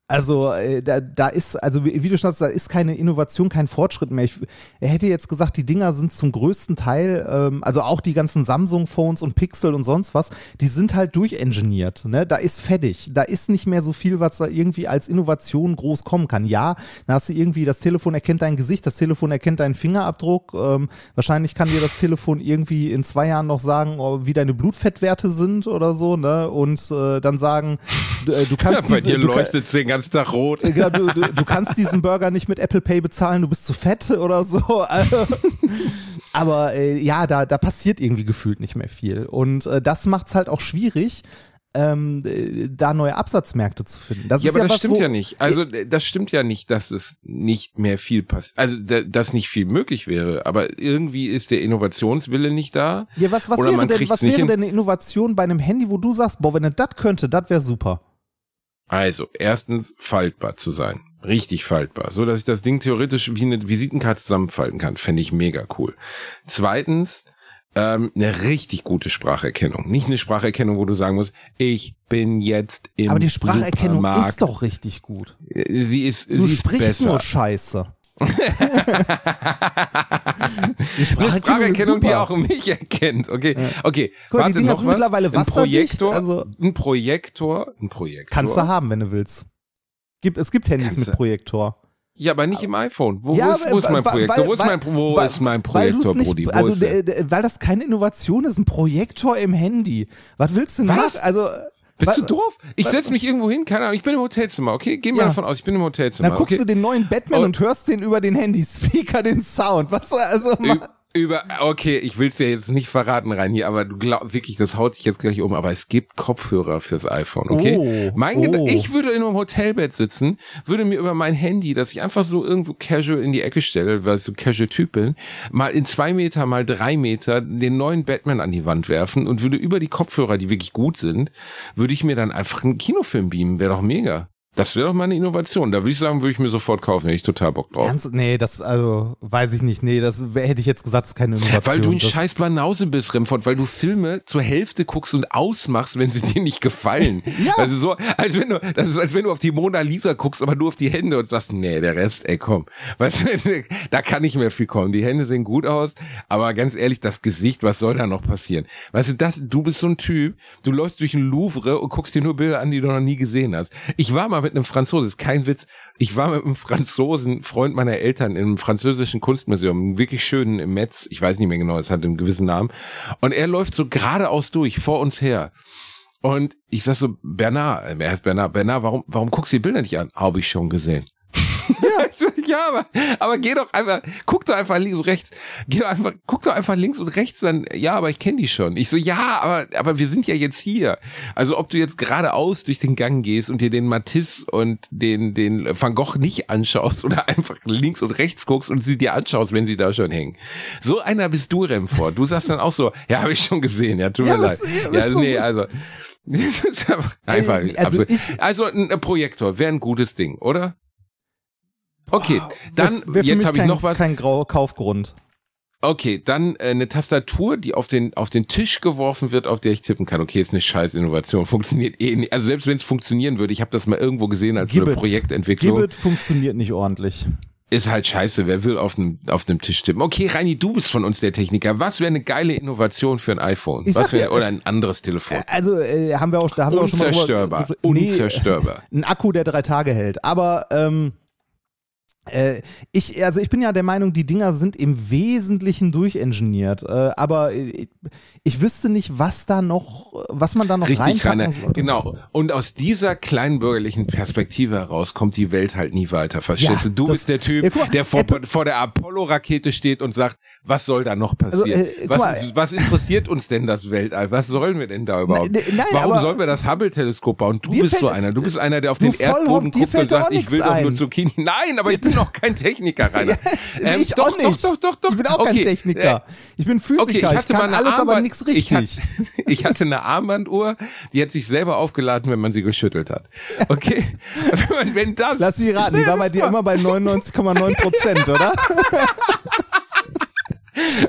Also äh, da, da ist, also wie, du schon sagst, da ist keine Innovation, kein Fortschritt mehr. Ich hätte jetzt gesagt, die Dinger sind zum größten Teil, ähm, also auch die ganzen Samsung-Phones und Pixel und sonst was, die sind halt durchengineert. Ne? Da ist fertig. Da ist nicht mehr so viel, was da irgendwie als Innovation groß kommen kann. Ja, da hast du irgendwie, das Telefon erkennt dein Gesicht, das Telefon erkennt deinen Fingerabdruck. Ähm, wahrscheinlich kann dir das Telefon irgendwie in zwei Jahren noch sagen, oh, wie deine Blutfettwerte sind oder so, ne? Und äh, dann sagen, du, äh, du kannst bei diese, dir leuchtet es den ganzen Tag rot. ja, du, du, du kannst diesen Burger nicht mit Apple Pay bezahlen, du bist zu fett oder so. Also, <laughs> aber äh, ja, da, da passiert irgendwie gefühlt nicht mehr viel. Und äh, das macht es halt auch schwierig, ähm, äh, da neue Absatzmärkte zu finden. Das Ja, aber das was, stimmt ja nicht. Also das stimmt ja nicht, dass es nicht mehr viel passiert. Also da- dass nicht viel möglich wäre. Aber irgendwie ist der Innovationswille nicht da. Ja, was, was wäre, denn, was wäre denn eine Innovation bei einem Handy, wo du sagst, boah, wenn er das könnte, das wäre super. Also erstens faltbar zu sein. Richtig faltbar. So, dass ich das Ding theoretisch wie eine Visitenkarte zusammenfalten kann. Fände ich mega cool. Zweitens, ähm, eine richtig gute Spracherkennung. Nicht eine Spracherkennung, wo du sagen musst, ich bin jetzt im Aber die Spracherkennung Supermarkt. ist doch richtig gut. Äh, Sie ist, Du sie ist sprichst besser. nur Scheiße. <laughs> die Spracherkennung, die auch mich erkennt. Okay, okay. Guck Warte, die Dinger noch sind was? mittlerweile ein wasserdicht, Projektor, also- ein Projektor, ein Projektor. Kannst du haben, wenn du willst. Gibt, es gibt Handys Kannst mit Projektor. Ja, aber nicht im iPhone. Wo, Ja, wo, ist, wo ist mein Projektor? wo ist mein, wo weil- ist mein Projektor, nicht, Brudi? Wo Also, weil das keine Innovation ist, ein Projektor im Handy. Was willst du denn Was? machen? Also, Bist du doof? Ich setze mich irgendwo hin, keine Ahnung, ich bin im Hotelzimmer, okay? Geh mal Ja. davon aus, ich bin im Hotelzimmer. Dann guckst okay? du den neuen Batman Oh. und hörst den über den Handyspeaker, den Sound. Was also Ü- über, okay, ich will es dir jetzt nicht verraten rein hier, aber du glaubst wirklich, das haut dich jetzt gleich um, aber es gibt Kopfhörer fürs iPhone, okay? Oh, mein oh. Ich würde in einem Hotelbett sitzen, würde mir über mein Handy, das ich einfach so irgendwo casual in die Ecke stelle, weil ich so casual Typ bin, mal in zwei Meter, mal drei Meter den neuen Batman an die Wand werfen und würde über die Kopfhörer, die wirklich gut sind, würde ich mir dann einfach einen Kinofilm beamen, wäre doch mega. Das wäre doch mal eine Innovation. Da würde ich sagen, würde ich mir sofort kaufen, hätte ich total Bock drauf. Ganz, nee, das, also, weiß ich nicht. Nee, das hätte ich jetzt gesagt, das ist keine Innovation. Weil du ein das, scheiß Banause bist, Remford, weil du Filme zur Hälfte guckst und ausmachst, wenn sie <laughs> dir nicht gefallen. <laughs> Ja. Also so, als wenn du, das ist, als wenn du auf die Mona Lisa guckst, aber nur auf die Hände und sagst, nee, der Rest, ey, komm. Weißt du, <laughs> da kann nicht mehr viel kommen. Die Hände sehen gut aus, aber ganz ehrlich, das Gesicht, was soll da noch passieren? Weißt du, das, du bist so ein Typ, du läufst durch ein Louvre und guckst dir nur Bilder an, die du noch nie gesehen hast. Ich war mal mit einem Franzosen, ist kein Witz, ich war mit einem Franzosen, Freund meiner Eltern, im französischen Kunstmuseum, wirklich schönen im Metz, ich weiß nicht mehr genau, es hat einen gewissen Namen, und er läuft so geradeaus durch, vor uns her. Und ich sag so, Bernard, äh, er heißt Bernard, Bernard, warum, warum guckst du die Bilder nicht an? Habe ich schon gesehen. Ja, ja aber, aber geh doch einfach, guck doch einfach links und rechts, geh doch einfach, guck doch einfach links und rechts, dann, ja, aber ich kenne die schon. Ich so, ja, aber, aber wir sind ja jetzt hier. Also ob du jetzt geradeaus durch den Gang gehst und dir den Matisse und den, den Van Gogh nicht anschaust oder einfach links und rechts guckst und sie dir anschaust, wenn sie da schon hängen. So einer bist du, Remford. Du sagst dann auch so, ja, habe ich schon gesehen, ja, tut mir Ja, leid. was- ja, so- nee, also. <laughs> Einfach, also ich- also ein Projektor wäre ein gutes Ding, oder? Okay, dann wär für jetzt habe ich noch was. Kein Grau Kaufgrund. Okay, dann äh, eine Tastatur, die auf den auf den Tisch geworfen wird, auf der ich tippen kann. Okay, ist eine scheiß Innovation, funktioniert eh nicht. Also selbst wenn es funktionieren würde, ich habe das mal irgendwo gesehen als so eine Gibbet. Projektentwicklung. Gibbet funktioniert nicht ordentlich. Ist halt scheiße, wer will auf dem auf dem Tisch tippen. Okay, Reini, du bist von uns der Techniker. Was wäre eine geile Innovation für ein iPhone? Ich Was wäre oder ein anderes Telefon? Also äh, haben wir auch, da haben wir auch schon mal Unzerstörbar, drüber- Nee, unzerstörbar. <laughs> ein Akku, der drei Tage hält. Aber ähm, äh, ich, also ich bin ja der Meinung, die Dinger sind im Wesentlichen durchengineert. Äh, aber äh, ich wüsste nicht, was da noch, was man da noch Richtig, reinpacken sollte. Genau. Und aus dieser kleinbürgerlichen Perspektive heraus kommt die Welt halt nie weiter. Verstehst Ja, du? Du das- bist der Typ, Ja, mal, der vor, Apple- vor der Apollo-Rakete steht und sagt, was soll da noch passieren? Also, äh, was, mal, was interessiert uns denn das Weltall? Was sollen wir denn da überhaupt? Nein, nein, Warum aber- sollen wir das Hubble-Teleskop bauen? Du bist so fällt- einer. Du bist einer, der auf den Erdboden guckt und sagt, ich will doch nur ein. Zucchini. Nein, aber ich bin <laughs> noch kein Techniker, Rainer. <laughs> Nee, ich doch, auch nicht. Doch, doch, doch, doch. Ich bin auch okay. kein Techniker. Ich bin Physiker. Okay, ich ich, hatte kann mal eine alles, aber Armband- nichts Ich, richtig. hatte, <laughs> ich hatte eine Armbanduhr, die hat sich selber aufgeladen, wenn man sie geschüttelt hat. Okay? wenn, wenn das. Lass mich raten, die war bei dir immer bei 99,9 Prozent, oder?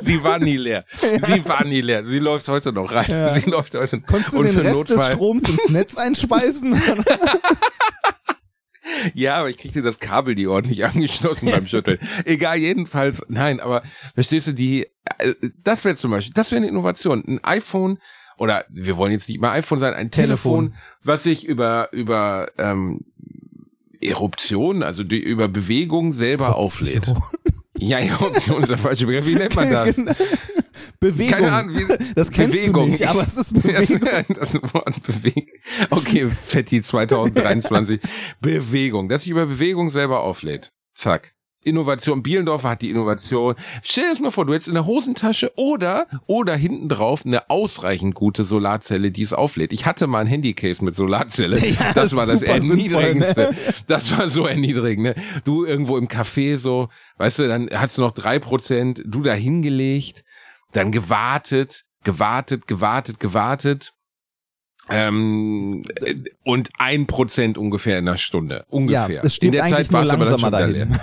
Die war nie leer. Sie war nie leer. Sie läuft heute noch rein. Sie läuft heute Konntest du Und den Rest Notfall- des Stroms ins Netz einspeisen? Ja, aber ich kriegte das Kabel die ordentlich <laughs> angeschlossen beim Schütteln. Egal, jedenfalls. Nein, aber verstehst du, die, äh, das wäre zum Beispiel, das wäre eine Innovation. Ein iPhone, oder wir wollen jetzt nicht mal iPhone sein, ein Telefon, Telefon. was sich über, über, ähm, Eruption, also die, über Bewegung selber auflädt. Ja, Eruption ist der falsche Begriff. Wie nennt man <laughs> das? Bewegung. Keine Ahnung, wie, <laughs> das kennst Bewegung. du nicht, aber es ist <laughs> Bewegung. das Wort Bewegung. Okay, Fetti 2023. <laughs> Bewegung. Dass sich über Bewegung selber auflädt. Zack. Innovation. Bielendorfer hat die Innovation. Stell dir das mal vor, du hättest in der Hosentasche oder, oder hinten drauf eine ausreichend gute Solarzelle, die es auflädt. Ich hatte mal ein Handycase mit Solarzelle. Ja, das, das war das super Erniedrigendste. sinnvoll, ne? Das war so erniedrigend, ne? Du irgendwo im Café so, weißt du, dann hast du noch drei Prozent, du da hingelegt, dann gewartet, gewartet, gewartet, gewartet. Ähm, äh, und ein Prozent ungefähr in einer Stunde. Ungefähr. Ja, es stirbt in der eigentlich Zeit war's nur aber dann schon dahin. leer.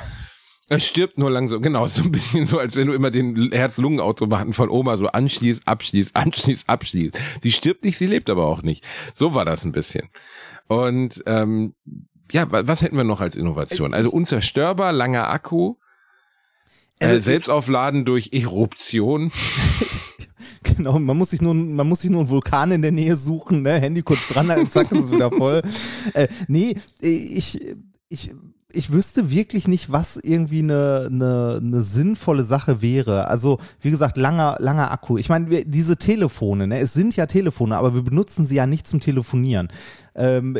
Es stirbt nur langsam, genau, so ein bisschen so, als wenn du immer den Herz-Lungen-Automaten von Oma so anschließt, abschließt, anschließt, abschließt. Die stirbt nicht, sie lebt aber auch nicht. So war das ein bisschen. Und ähm, ja, wa- was hätten wir noch als Innovation? Also unzerstörbar, langer Akku, Also ich- Selbstaufladen durch Eruption. <laughs> Genau, man muss sich nur, man muss sich nur einen Vulkan in der Nähe suchen, ne? Handy kurz dran halten, zack, ist es wieder voll. <laughs> Äh, nee, ich, ich, ich wüsste wirklich nicht, was irgendwie eine, eine, eine sinnvolle Sache wäre. Also, wie gesagt, langer, langer Akku. Ich meine, diese Telefone, ne? es sind ja Telefone, aber wir benutzen sie ja nicht zum Telefonieren. Ähm,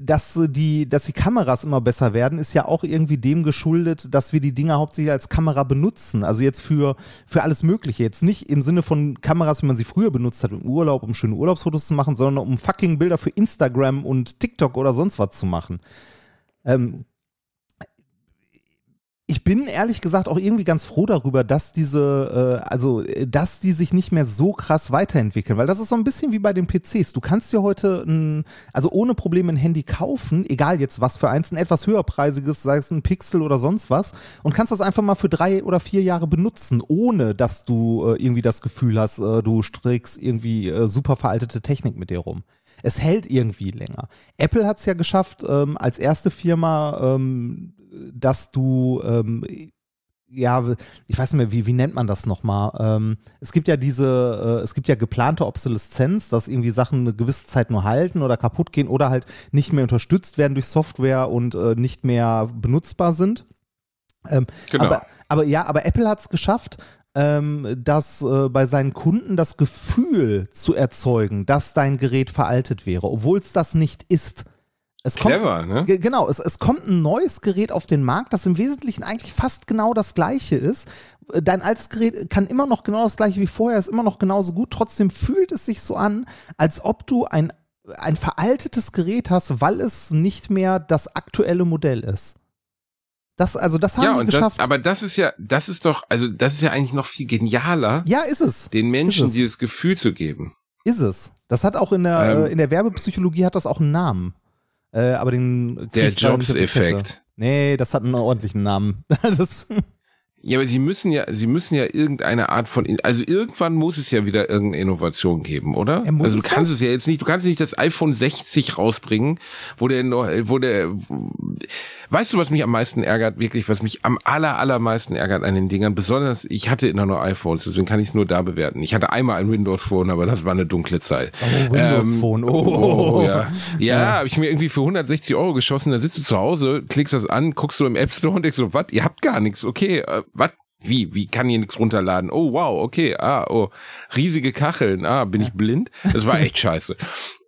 dass die, dass die Kameras immer besser werden, ist ja auch irgendwie dem geschuldet, dass wir die Dinger hauptsächlich als Kamera benutzen. Also jetzt für, für alles Mögliche. Jetzt nicht im Sinne von Kameras, wie man sie früher benutzt hat im Urlaub, um schöne Urlaubsfotos zu machen, sondern um fucking Bilder für Instagram und TikTok oder sonst was zu machen. Ähm, ich bin ehrlich gesagt auch irgendwie ganz froh darüber, dass diese, äh, also äh, dass die sich nicht mehr so krass weiterentwickeln, weil das ist so ein bisschen wie bei den PCs. Du kannst dir heute, ein, also ohne Probleme ein Handy kaufen, egal jetzt was für eins, ein etwas höherpreisiges, sei es ein Pixel oder sonst was, und kannst das einfach mal für drei oder vier Jahre benutzen, ohne dass du äh, irgendwie das Gefühl hast, äh, du strickst irgendwie äh, super veraltete Technik mit dir rum es hält irgendwie länger. Apple hat es ja geschafft, ähm, als erste Firma ähm, dass du ähm, ja, ich weiß nicht mehr, wie, wie nennt man das nochmal? Ähm, es gibt ja diese, äh, es gibt ja geplante Obsoleszenz, dass irgendwie Sachen eine gewisse Zeit nur halten oder kaputt gehen oder halt nicht mehr unterstützt werden durch Software und äh, nicht mehr benutzbar sind. Ähm, genau. aber, aber ja, aber Apple hat es geschafft, ähm, dass äh, bei seinen Kunden das Gefühl zu erzeugen, dass dein Gerät veraltet wäre, obwohl es das nicht ist. Es Clever, kommt, ne? Genau, es, es kommt ein neues Gerät auf den Markt, das im Wesentlichen eigentlich fast genau das gleiche ist. Dein altes Gerät kann immer noch genau das gleiche wie vorher, ist immer noch genauso gut. Trotzdem fühlt es sich so an, als ob du ein, ein veraltetes Gerät hast, weil es nicht mehr das aktuelle Modell ist. Das, also das haben ja, die geschafft. Das, aber das ist ja, das ist doch, also das ist ja eigentlich noch viel genialer. Ja, ist es. Den Menschen dieses Gefühl zu geben. Ist es. Das hat auch in der, ähm, in der Werbepsychologie hat das auch einen Namen. Äh, aber den Der Jobs-Effekt. Nee, das hat einen ordentlichen Namen. <laughs> das ja, aber sie müssen ja, sie müssen ja irgendeine Art von, also irgendwann muss es ja wieder irgendeine Innovation geben, oder? Ja, also du kannst das? es ja jetzt nicht, du kannst nicht das iPhone 60 rausbringen, wo der wo der, Weißt du, was mich am meisten ärgert, wirklich, was mich am aller, allermeisten ärgert an den Dingern? Besonders, ich hatte immer nur iPhones, deswegen kann ich es nur da bewerten. Ich hatte einmal ein Windows Phone, aber das war eine dunkle Zeit. Oh, Windows ähm, Phone, oh. oh ja, ja, ja. habe ich mir irgendwie für 160 Euro geschossen, dann sitzt du zu Hause, klickst das an, guckst du im App Store und denkst so, was, ihr habt gar nichts, okay, äh, was? Wie? Wie kann hier nichts runterladen? Oh, wow, okay, ah, oh, riesige Kacheln, ah, bin ich blind? Das war echt <laughs> scheiße.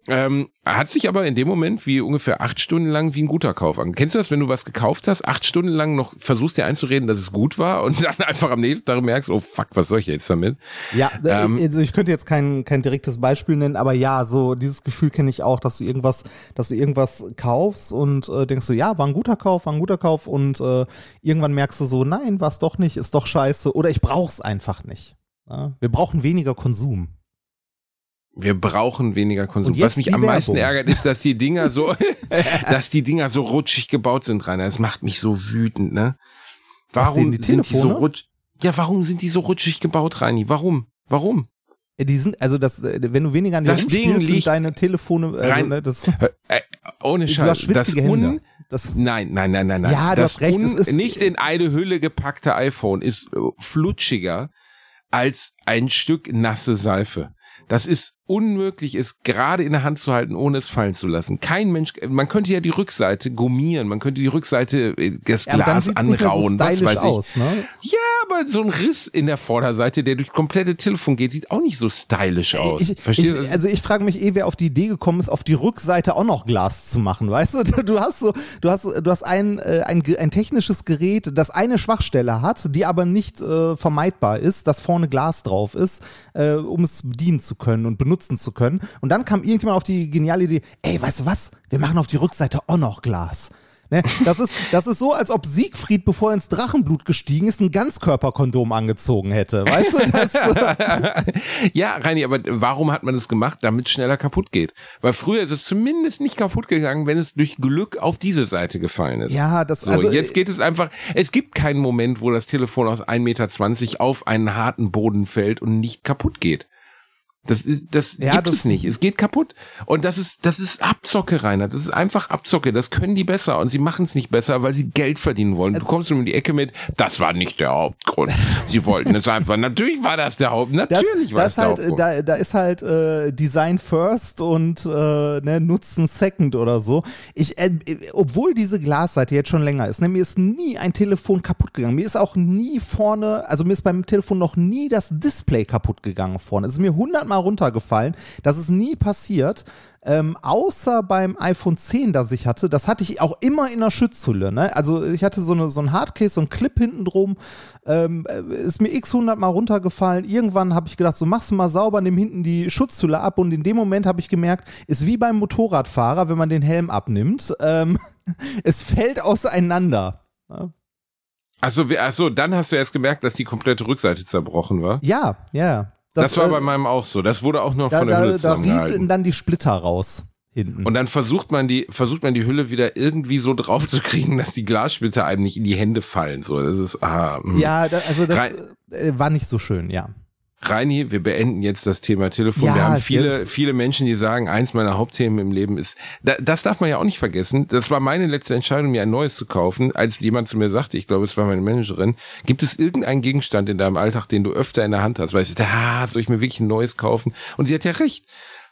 Ähm, hat sich aber in dem Moment wie ungefähr acht Stunden lang wie ein guter Kauf an. Kennst du das, wenn du was gekauft hast, acht Stunden lang noch versuchst dir einzureden, dass es gut war und <laughs> dann einfach am nächsten Tag merkst, oh fuck, was soll ich jetzt damit? Ja, ähm, also ich könnte jetzt kein, kein direktes Beispiel nennen, aber ja, so dieses Gefühl kenne ich auch, dass du irgendwas, dass du irgendwas kaufst und äh, denkst du, ja, war ein guter Kauf, war ein guter Kauf und äh, irgendwann merkst du so, nein, war es doch nicht, ist doch scheiße oder ich brauch's einfach nicht. Ja? Wir brauchen weniger Konsum. Wir brauchen weniger Konsum. Was mich am meisten ärgert, ist, dass die Dinger so, <laughs> dass die Dinger so rutschig gebaut sind, Rainer. Das macht mich so wütend, ne? Warum die sind die so rutschig? Ja, warum sind die so rutschig gebaut, Reini? Warum? Warum? Die sind, also das, wenn du weniger an dir das Ding liegt, sind deine Telefone, also, rein, ne, das, äh, ohne Scheiß, das un, das, nein, nein, nein, nein, nein. Ja, das hast recht, un, ist, nicht in eine Hülle gepackte iPhone ist äh, flutschiger als ein Stück nasse Seife. Das ist unmöglich ist, gerade in der Hand zu halten, ohne es fallen zu lassen. Kein Mensch, man könnte ja die Rückseite gummieren, man könnte die Rückseite, äh, das ja, Glas anrauen, so was weiß ich. Aus, ne? Ja, aber so ein Riss in der Vorderseite, der durch komplette Telefon geht, sieht auch nicht so stylisch aus. Ich, Verstehst du? Also ich frage mich eh, wer auf die Idee gekommen ist, auf die Rückseite auch noch Glas zu machen, weißt du? <laughs> Du hast so, du hast, du hast ein, äh, ein, ein technisches Gerät, das eine Schwachstelle hat, die aber nicht äh, vermeidbar ist, dass vorne Glas drauf ist, äh, um es bedienen zu können und benutzen zu können. Und dann kam irgendjemand auf die geniale Idee, ey, weißt du was? Wir machen auf die Rückseite auch noch Glas. Ne? Das, ist, das ist so, als ob Siegfried, bevor er ins Drachenblut gestiegen ist, ein Ganzkörperkondom angezogen hätte. Weißt du das? <laughs> ja, Reini, aber warum hat man das gemacht? Damit es schneller kaputt geht. Weil früher ist es zumindest nicht kaputt gegangen, wenn es durch Glück auf diese Seite gefallen ist. Ja, das so, also. Jetzt geht es einfach, es gibt keinen Moment, wo das Telefon aus 1,20 Meter auf einen harten Boden fällt und nicht kaputt geht. Das, das ja, gibt das es nicht. Es geht kaputt. Und das ist, das ist Abzocke, Rainer. Das ist einfach Abzocke. Das können die besser. Und sie machen es nicht besser, weil sie Geld verdienen wollen. Also, du kommst um die Ecke mit, das war nicht der Hauptgrund. sie wollten es einfach. <laughs> Natürlich war das der Haupt. Natürlich das, war das der halt, Hauptgrund. Da, da ist halt äh, Design first und äh, ne, Nutzen second oder so. Ich, äh, obwohl diese Glasseite jetzt schon länger ist, ne, mir ist nie ein Telefon kaputt gegangen. Mir ist auch nie vorne, also mir ist beim Telefon noch nie das Display kaputt gegangen vorne. Es ist mir hundertmal mal runtergefallen. Das ist nie passiert. Ähm, außer beim iPhone 10, das ich hatte, das hatte ich auch immer in der Schutzhülle. Ne? Also ich hatte so, eine, so ein Hardcase, so ein Clip hinten drum, ähm, äh, ist mir x 100 mal runtergefallen. Irgendwann habe ich gedacht, so machst du mal sauber, nimm hinten die Schutzhülle ab und in dem Moment habe ich gemerkt, ist wie beim Motorradfahrer, wenn man den Helm abnimmt, ähm, <laughs> es fällt auseinander. Ne? Achso, achso, dann hast du erst gemerkt, dass die komplette Rückseite zerbrochen war. Ja, ja. Das, war äh, bei meinem auch so. Das wurde auch noch da, von der da, Hülle da rieseln dann die Splitter raus hinten. Und dann versucht man die, versucht man die Hülle wieder irgendwie so drauf zu kriegen, <laughs> dass die Glassplitter einem nicht in die Hände fallen. So, das ist, ah, hm. ja, da, also das Rein- äh, war nicht so schön, ja. Reini, wir beenden jetzt das Thema Telefon. Ja, wir haben viele, jetzt- viele Menschen, die sagen, eins meiner Hauptthemen im Leben ist, da, das darf man ja auch nicht vergessen. Das war meine letzte Entscheidung, mir ein neues zu kaufen. Als jemand zu mir sagte, ich glaube, es war meine Managerin, gibt es irgendeinen Gegenstand in deinem Alltag, den du öfter in der Hand hast? Weißt du, da soll ich mir wirklich ein neues kaufen? Und sie hat ja recht.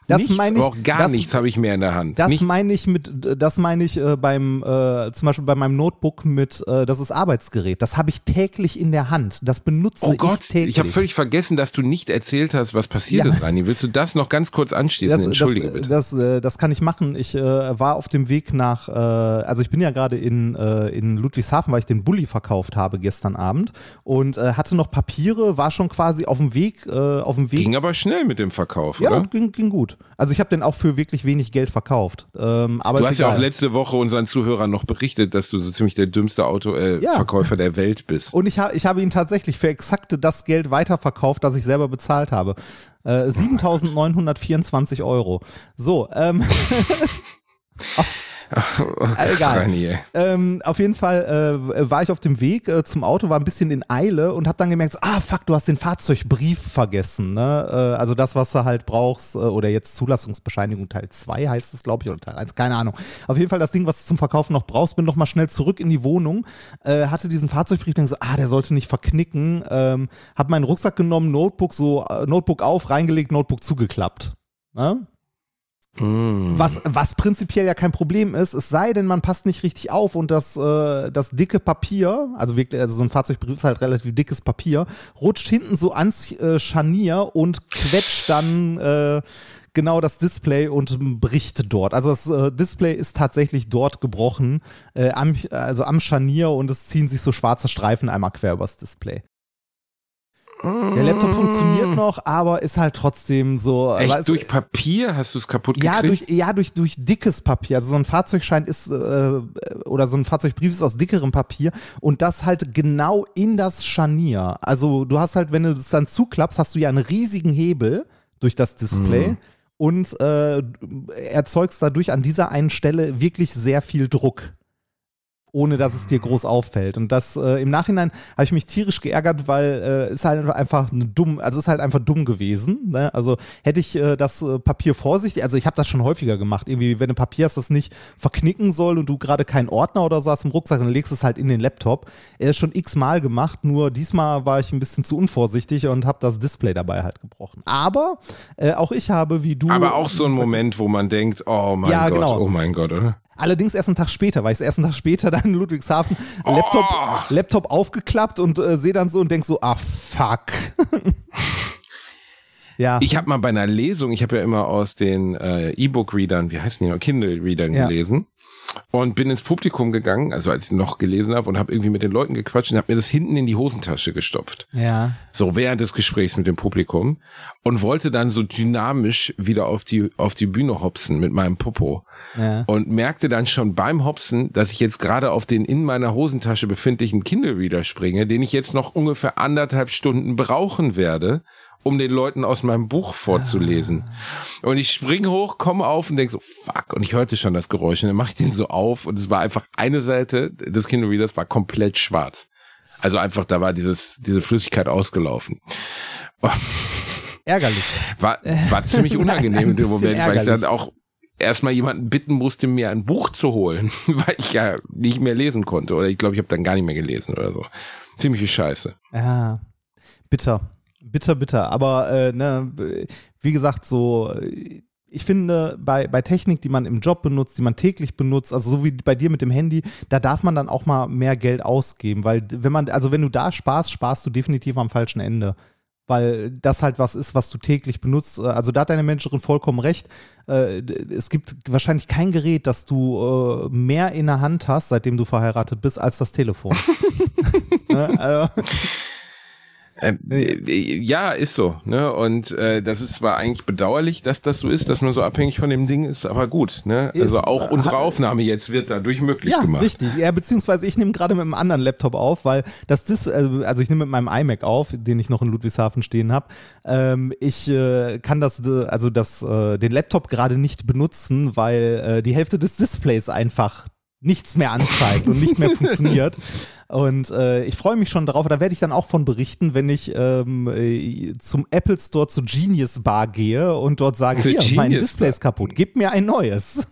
Das nichts, meine ich- auch gar das- nichts habe ich mehr in der Hand. Das nichts. meine ich mit, das meine ich äh, beim, äh, zum Beispiel bei meinem Notebook mit, äh, das ist Arbeitsgerät. Das habe ich täglich in der Hand. Das benutze Oh Gott, ich täglich. ich habe völlig vergessen, dass du nicht erzählt hast, was passiert Ja. ist, Rani. Willst du das noch ganz kurz anschließen? das, Entschuldige das, bitte. Das, äh, das kann ich machen. Ich äh, war auf dem Weg nach, äh, also ich bin ja gerade in, in Ludwigshafen, weil ich den Bulli verkauft habe gestern Abend und hatte noch Papiere, war schon quasi auf dem Weg, äh, auf dem Weg. Ging aber schnell mit dem Verkauf, ja, oder? ging, ging gut. Also ich habe den auch für wirklich wenig Geld verkauft. Ähm, aber Du hast ja egal. auch letzte Woche unseren Zuhörern noch berichtet, dass du so ziemlich der dümmste Autoverkäufer äh, Ja. Der Welt bist. Und ich, ha ich habe ihn tatsächlich für exakte das Geld weiterverkauft, das ich selber bezahlt habe. Äh, 7.924 Euro. So, ähm, <laughs> <laughs> <laughs> <laughs> Oh Gott, egal. Ähm, auf jeden Fall äh, war ich auf dem Weg äh, zum Auto, war ein bisschen in Eile und habe dann gemerkt, so, ah fuck, du hast den Fahrzeugbrief vergessen. Ne? Äh, also das, was du halt brauchst, äh, oder jetzt Zulassungsbescheinigung Teil 2 heißt es, glaube ich, oder Teil 1, keine Ahnung. Auf jeden Fall das Ding, was du zum Verkaufen noch brauchst, bin noch mal schnell zurück in die Wohnung, äh, hatte diesen Fahrzeugbrief, denke so, ah, der sollte nicht verknicken, ähm, hab meinen Rucksack genommen, Notebook so, äh, Notebook auf, reingelegt, Notebook zugeklappt. Ne? Mm. Was, was prinzipiell ja kein Problem ist, es sei denn, man passt nicht richtig auf und das, äh, das dicke Papier, also wirklich, also so ein Fahrzeugbrief ist halt relativ dickes Papier, rutscht hinten so ans äh, Scharnier und quetscht dann äh, genau das Display und bricht dort. Also das äh, Display ist tatsächlich dort gebrochen, äh, am, also am Scharnier und es ziehen sich so schwarze Streifen einmal quer übers Display. Der Laptop funktioniert noch, aber ist halt trotzdem so. Echt, weißt- durch Papier hast du es kaputt ja, gekriegt? durch, ja durch, durch dickes Papier. Also so ein Fahrzeugschein ist, äh, oder so ein Fahrzeugbrief ist aus dickerem Papier und das halt genau in das Scharnier. Also du hast halt, wenn du es dann zuklappst, hast du ja einen riesigen Hebel durch das Display. Mhm. Und äh, erzeugst dadurch an dieser einen Stelle wirklich sehr viel Druck ohne dass es dir groß auffällt. Und das äh, im Nachhinein habe ich mich tierisch geärgert, weil äh, ist halt einfach eine dumm, also ist halt einfach dumm gewesen. Ne? Also hätte ich äh, das äh, Papier vorsichtig, also ich habe das schon häufiger gemacht. Irgendwie, wenn du Papier hast, das nicht verknicken soll und du gerade keinen Ordner oder so hast im Rucksack, dann legst es halt in den Laptop. Er ist schon x-mal gemacht, nur diesmal war ich ein bisschen zu unvorsichtig und habe das Display dabei halt gebrochen. Aber äh, auch ich habe, wie du. Aber auch so ein Moment, wo man denkt, oh mein Ja, Gott, genau. oh mein Gott, oder? Allerdings erst einen Tag später, weil ich es erst einen Tag später <laughs> dann in Ludwigshafen Laptop, Oh. Laptop aufgeklappt und äh, sehe dann so und denk so, ah fuck. <laughs> ja. Ich habe mal bei einer Lesung, ich habe ja immer aus den äh, E-Book-Readern, wie heißen die noch, Kindle-Readern Ja. gelesen und bin ins Publikum gegangen, also als ich noch gelesen habe und habe irgendwie mit den Leuten gequatscht und habe mir das hinten in die Hosentasche gestopft. ja. So während des Gesprächs mit dem Publikum und wollte dann so dynamisch wieder auf die auf die Bühne hopsen mit meinem Popo Ja. und merkte dann schon beim Hopsen, dass ich jetzt gerade auf den in meiner Hosentasche befindlichen Kindle Reader springe, den ich jetzt noch ungefähr anderthalb Stunden brauchen werde, um den Leuten aus meinem Buch vorzulesen. Und ich springe hoch, komme auf und denk so, fuck. Und ich hörte schon das Geräusch. Und dann mache ich den so auf und es war einfach eine Seite des Kindle Readers war komplett schwarz. Also einfach, da war dieses, diese Flüssigkeit ausgelaufen. Ärgerlich. War, war ziemlich <laughs> unangenehm in dem Moment, weil ich ärgerlich. dann auch erstmal jemanden bitten musste, mir ein Buch zu holen, <laughs> weil ich ja nicht mehr lesen konnte. Oder ich glaube, ich habe dann gar nicht mehr gelesen oder so. Ziemliche Scheiße. Ja. Bitter. Bitter, bitter. Aber äh, ne, wie gesagt, so. äh, Ich finde, bei, bei Technik, die man im Job benutzt, die man täglich benutzt, also so wie bei dir mit dem Handy, da darf man dann auch mal mehr Geld ausgeben, weil wenn man, also wenn du da sparst, sparst du definitiv am falschen Ende. Weil das halt was ist, was du täglich benutzt. Also da hat deine Managerin vollkommen recht. Äh, Es gibt wahrscheinlich kein Gerät, das du äh, mehr in der Hand hast, seitdem du verheiratet bist, als das Telefon. <laughs> Ne? Also, Ähm, äh, ja, ist so. Ne? Und äh, das ist zwar eigentlich bedauerlich, dass das so ist, dass man so abhängig von dem Ding ist, aber gut. Ne? Ist- Also auch unsere hat- Aufnahme jetzt wird dadurch möglich Ja, gemacht. richtig. Ja, beziehungsweise ich nehme gerade mit einem anderen Laptop auf, weil das Dis also ich nehme mit meinem iMac auf, den ich noch in Ludwigshafen stehen habe. Ähm, ich äh, kann das äh, also das äh, den Laptop gerade nicht benutzen, weil äh, die Hälfte des Displays einfach nichts mehr anzeigt und nicht mehr funktioniert. Und äh, ich freue mich schon darauf. Da werde ich dann auch von berichten, wenn ich ähm, äh, zum Apple Store zu Genius Bar gehe und dort sage, Zu hier, mein Genius Display ist kaputt, gib mir ein neues.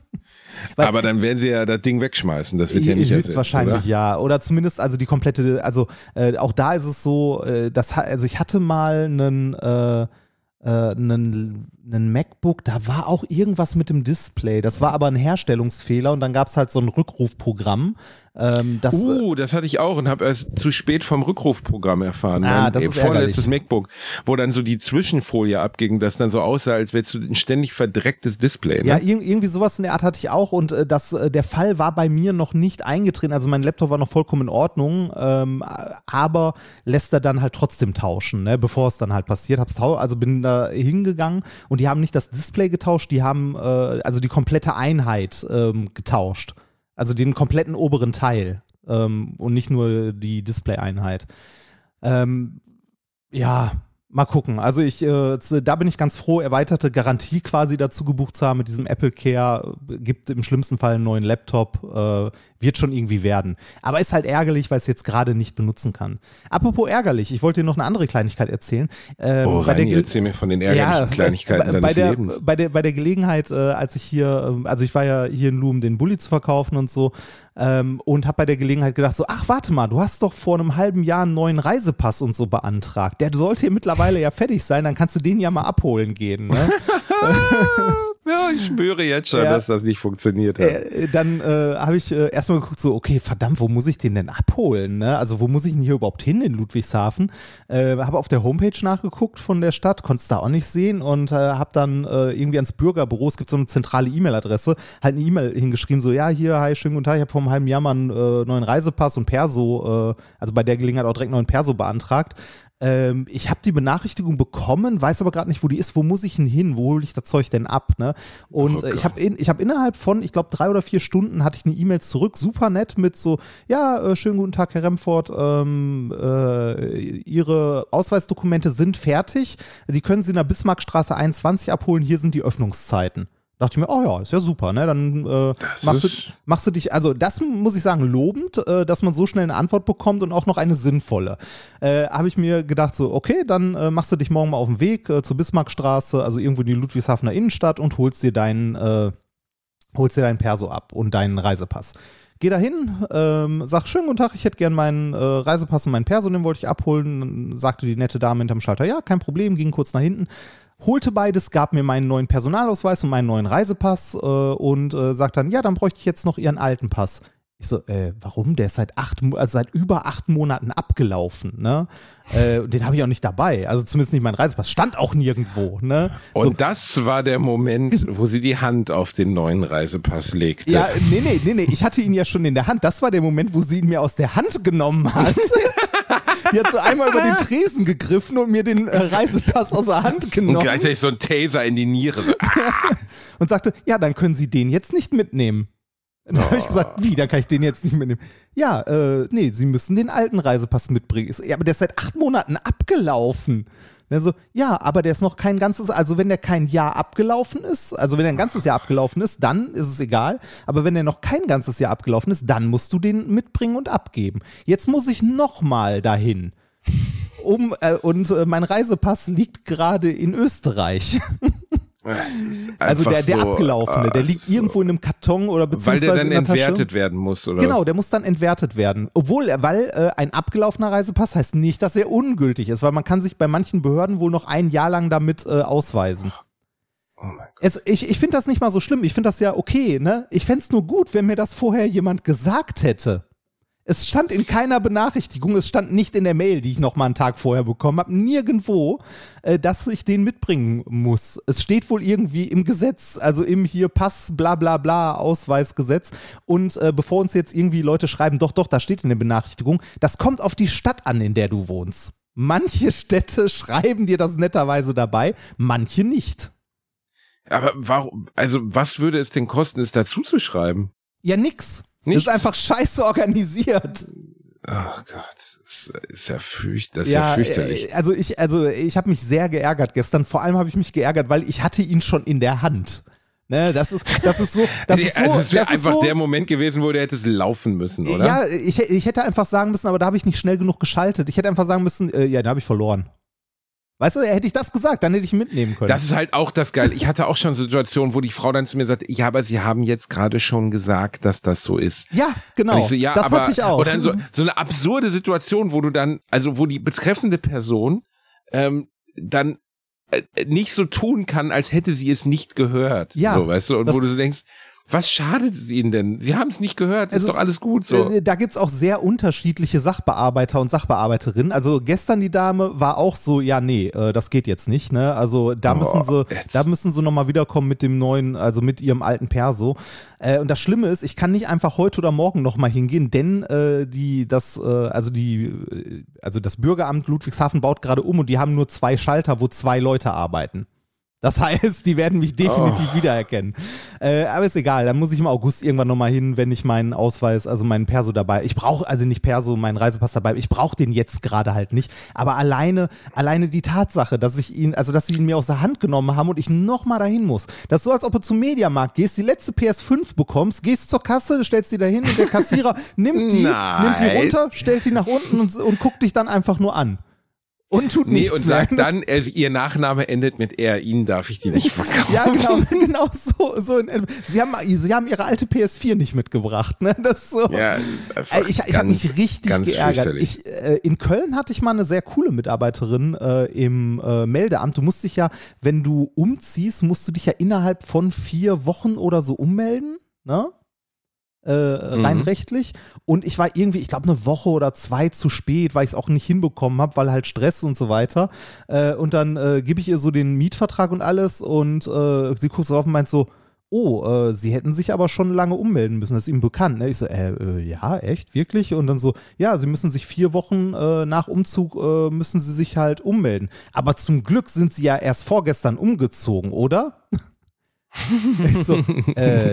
Weil- <laughs> Aber dann werden sie ja das Ding wegschmeißen. Das wird ja nicht ersetzt, Höchstwahrscheinlich oder? ja. Oder zumindest also die komplette, also äh, auch da ist es so, äh, das, also ich hatte mal einen, äh, äh, einen, einen MacBook, da war auch irgendwas mit dem Display. Das war aber ein Herstellungsfehler und dann gab es halt so ein Rückrufprogramm. Ähm, das, Uh, das hatte ich auch und habe erst zu spät vom Rückrufprogramm erfahren. Ah, Mein das ist vorletztes MacBook, wo dann so die Zwischenfolie abging, das dann so aussah, als wärst du ein ständig verdrecktes Display. Ne? Ja, ir irgendwie sowas in der Art hatte ich auch und äh, das, äh, der Fall war bei mir noch nicht eingetreten. Also mein Laptop war noch vollkommen in Ordnung, ähm, aber lässt er dann halt trotzdem tauschen, ne, bevor es dann halt passiert. Hab's tau also bin da hingegangen und die haben nicht das Display getauscht, die haben äh, also die komplette Einheit ähm, getauscht. Also den kompletten oberen Teil ähm, und nicht nur die Display-Einheit. Ähm, ja, mal gucken. Also ich, äh, da bin ich ganz froh, erweiterte Garantie quasi dazu gebucht zu haben mit diesem Apple Care. äh, Gibt im schlimmsten Fall einen neuen Laptop. Äh, wird schon irgendwie werden. Aber ist halt ärgerlich, weil es jetzt gerade nicht benutzen kann. Apropos ärgerlich, ich wollte dir noch eine andere Kleinigkeit erzählen. Ähm, Oh, Reini, erzähl mir von den ärgerlichen Kleinigkeiten bei, deines der, Lebens. Bei der, bei der Gelegenheit, äh, als ich hier, ähm, also ich war ja hier in Loom, den Bulli zu verkaufen und so, ähm, und habe bei der Gelegenheit gedacht, so, ach, warte mal, du hast doch vor einem halben Jahr einen neuen Reisepass und so beantragt. Der sollte hier mittlerweile ja fertig sein, dann kannst du den ja mal abholen gehen. Ne? <laughs> Ja, ich spüre jetzt schon, Ja. dass das nicht funktioniert hat. äh, dann äh, habe ich äh, erstmal geguckt, so, okay, verdammt, wo muss ich den denn abholen? Ne? Also, wo muss ich denn hier überhaupt hin in Ludwigshafen? Äh, habe auf der Homepage nachgeguckt von der Stadt, konnte es da auch nicht sehen und äh, habe dann äh, irgendwie ans Bürgerbüro, es gibt so eine zentrale E-Mail-Adresse, halt eine E-Mail hingeschrieben, so, ja, hier, hi, schönen guten Tag, ich habe vor einem halben Jahr mal einen äh, neuen Reisepass und Perso, äh, also bei der Gelegenheit auch direkt neuen Perso beantragt. Ähm, ich habe die Benachrichtigung bekommen, weiß aber gerade nicht, wo die ist. Wo muss ich denn hin? Wo hole ich das Zeug denn ab? Ne? Und Oh äh, ich habe in, ich hab innerhalb von, ich glaube, drei oder vier Stunden hatte ich eine E-Mail zurück, super nett mit so, ja, äh, schönen guten Tag, Herr Remford, ähm, äh, Ihre Ausweisdokumente sind fertig. Die können Sie in der Bismarckstraße 21 abholen. Hier sind die Öffnungszeiten. Dachte ich mir, oh ja, ist ja super, ne? Dann äh, machst, du, machst du dich, also das muss ich sagen, lobend, äh, dass man so schnell eine Antwort bekommt und auch noch eine sinnvolle. Äh, Habe ich mir gedacht, so, okay, dann äh, machst du dich morgen mal auf den Weg äh, zur Bismarckstraße, also irgendwo in die Ludwigshafener Innenstadt und holst dir deinen, äh, holst dir deinen Perso ab und deinen Reisepass. Geh da hin, ähm, sag, schönen guten Tag, ich hätte gern meinen äh, Reisepass und meinen Perso, den wollte ich abholen. Dann sagte die nette Dame hinterm Schalter, ja, kein Problem, ging kurz nach hinten holte beides, gab mir meinen neuen Personalausweis und meinen neuen Reisepass äh, und äh, sagt dann, ja, dann bräuchte ich jetzt noch ihren alten Pass. Ich so, äh, warum? Der ist seit acht, also seit über acht Monaten abgelaufen, ne? Äh, den habe ich auch nicht dabei. Also zumindest nicht mein Reisepass. Stand auch nirgendwo, ne? Und So, das war der Moment, wo sie die Hand auf den neuen Reisepass legte. ja, nee, nee, nee, nee. Ich hatte ihn ja schon in der Hand. Das war der Moment, wo sie ihn mir aus der Hand genommen hat. <laughs> Die hat so einmal über den <laughs> Tresen gegriffen und mir den äh, Reisepass aus der Hand Und genommen. gleichzeitig so ein Taser in die Niere. So, <laughs> und sagte, ja, dann können Sie den jetzt nicht mitnehmen. Und dann habe ich gesagt, wie, dann kann ich den jetzt nicht mitnehmen. Ja, äh, nee, Sie müssen den alten Reisepass mitbringen. Ja, aber der ist seit acht Monaten abgelaufen. Er so, ja, aber der ist noch kein ganzes, also wenn der kein Jahr abgelaufen ist, also wenn er ein ganzes Jahr abgelaufen ist, dann ist es egal. Aber wenn der noch kein ganzes Jahr abgelaufen ist, dann musst du den mitbringen und abgeben. Jetzt muss ich nochmal dahin. Um, äh, und äh, mein Reisepass liegt gerade in Österreich. <laughs> Also der, der so, abgelaufene, ah, der liegt so- irgendwo in einem Karton oder Weil beziehungsweise der dann in der Tasche. entwertet werden muss, oder? Genau, der muss dann entwertet werden. Obwohl, weil äh, ein abgelaufener Reisepass heißt nicht, dass er ungültig ist, weil man kann sich bei manchen Behörden wohl noch ein Jahr lang damit äh, ausweisen. Oh mein Gott. Es, ich ich finde das nicht mal so schlimm. Ich finde das ja okay. Ne? Ich fände es nur gut, wenn mir das vorher jemand gesagt hätte. Es stand in keiner Benachrichtigung, es stand nicht in der Mail, die ich noch mal einen Tag vorher bekommen habe, nirgendwo, äh, dass ich den mitbringen muss. Es steht wohl irgendwie im Gesetz, also im hier Pass, bla bla bla, Ausweisgesetz. Und äh, bevor uns jetzt irgendwie Leute schreiben, doch, doch, da steht in der Benachrichtigung, das kommt auf die Stadt an, in der du wohnst. Manche Städte <laughs> schreiben dir das netterweise dabei, manche nicht. Aber warum, also was würde es denn kosten, es dazu zu schreiben? Ja, nix. Nichts? Das ist einfach scheiße organisiert. Oh Gott, das ist ja, fürcht, das ist ja, fürchterlich. äh, Also ich, also ich habe mich sehr geärgert gestern. Vor allem habe ich mich geärgert, weil ich hatte ihn schon in der Hand. Ne, das ist, das ist so, <laughs> das ist so, also es wäre einfach so, der Moment gewesen, wo der hätte es laufen müssen, oder? Ja, ich, ich hätte einfach sagen müssen, aber da habe ich nicht schnell genug geschaltet. Ich hätte einfach sagen müssen, äh, ja, da habe ich verloren. Weißt du, hätte ich das gesagt, dann hätte ich mitnehmen können. Das ist halt auch das Geil. Ich hatte auch schon Situationen, wo die Frau dann zu mir sagt, ja, aber Sie haben jetzt gerade schon gesagt, dass das so ist. ja, genau. So, ja, das aber, hatte ich auch. Und dann so, so eine absurde Situation, wo du dann, also wo die betreffende Person ähm, dann äh, nicht so tun kann, als hätte sie es nicht gehört. Ja, So, weißt du, und wo du so denkst, was schadet es ihnen denn? Sie haben es nicht gehört, Es ist doch alles gut so. Äh, Da gibt's auch sehr unterschiedliche Sachbearbeiter und Sachbearbeiterinnen. Also gestern die Dame war auch so, ja, nee, äh, das geht jetzt nicht. Ne? Also da Oh, müssen sie, jetzt. da müssen sie nochmal wiederkommen mit dem neuen, also mit ihrem alten Perso. Äh, und das Schlimme ist, ich kann nicht einfach heute oder morgen nochmal hingehen, denn äh, die, das, äh, also die, also das Bürgeramt Ludwigshafen baut gerade um und die haben nur zwei Schalter, wo zwei Leute arbeiten. Das heißt, die werden mich definitiv wiedererkennen. Äh, aber ist egal, dann muss ich im August irgendwann nochmal hin, wenn ich meinen Ausweis, also meinen Perso dabei. Ich brauche also nicht Perso, meinen Reisepass dabei. Ich brauche den jetzt gerade halt nicht. Aber alleine, alleine die Tatsache, dass ich ihn, also dass sie ihn mir aus der Hand genommen haben und ich nochmal dahin muss. Das ist so, als ob du zum Mediamarkt gehst, die letzte PS5 bekommst, gehst zur Kasse, stellst die dahin und der Kassierer nimmt die, Nein. <laughs> nimmt die runter, stellt die nach unten und, und guckt dich dann einfach nur an. Und tut Nee, nichts und mehr. sagt Das- dann, also ihr Nachname endet mit er, ihnen darf ich die nicht verkaufen. Ja, genau, <laughs> genau so. so in, sie, haben, sie haben ihre alte PS4 nicht mitgebracht. Ne? Das ist so. Ja, Ey, ich ich habe mich richtig geärgert. Ich, äh, in Köln hatte ich mal eine sehr coole Mitarbeiterin äh, im äh, Meldeamt. Du musst dich ja, wenn du umziehst, musst du dich ja innerhalb von vier Wochen oder so ummelden. Ne? Äh, rein Mhm. rechtlich. Und ich war irgendwie, ich glaube, eine Woche oder zwei zu spät, weil ich es auch nicht hinbekommen habe, weil halt Stress und so weiter. Äh, und dann äh, gebe ich ihr so den Mietvertrag und alles und äh, sie guckt so auf und meint so, oh, äh, sie hätten sich aber schon lange ummelden müssen, das ist ihm bekannt. Ne? Ich so, äh, äh, ja, echt, wirklich? Und dann so, ja, sie müssen sich vier Wochen äh, nach Umzug, äh, müssen sie sich halt ummelden. Aber zum Glück sind sie ja erst vorgestern umgezogen, oder? <laughs> ich so,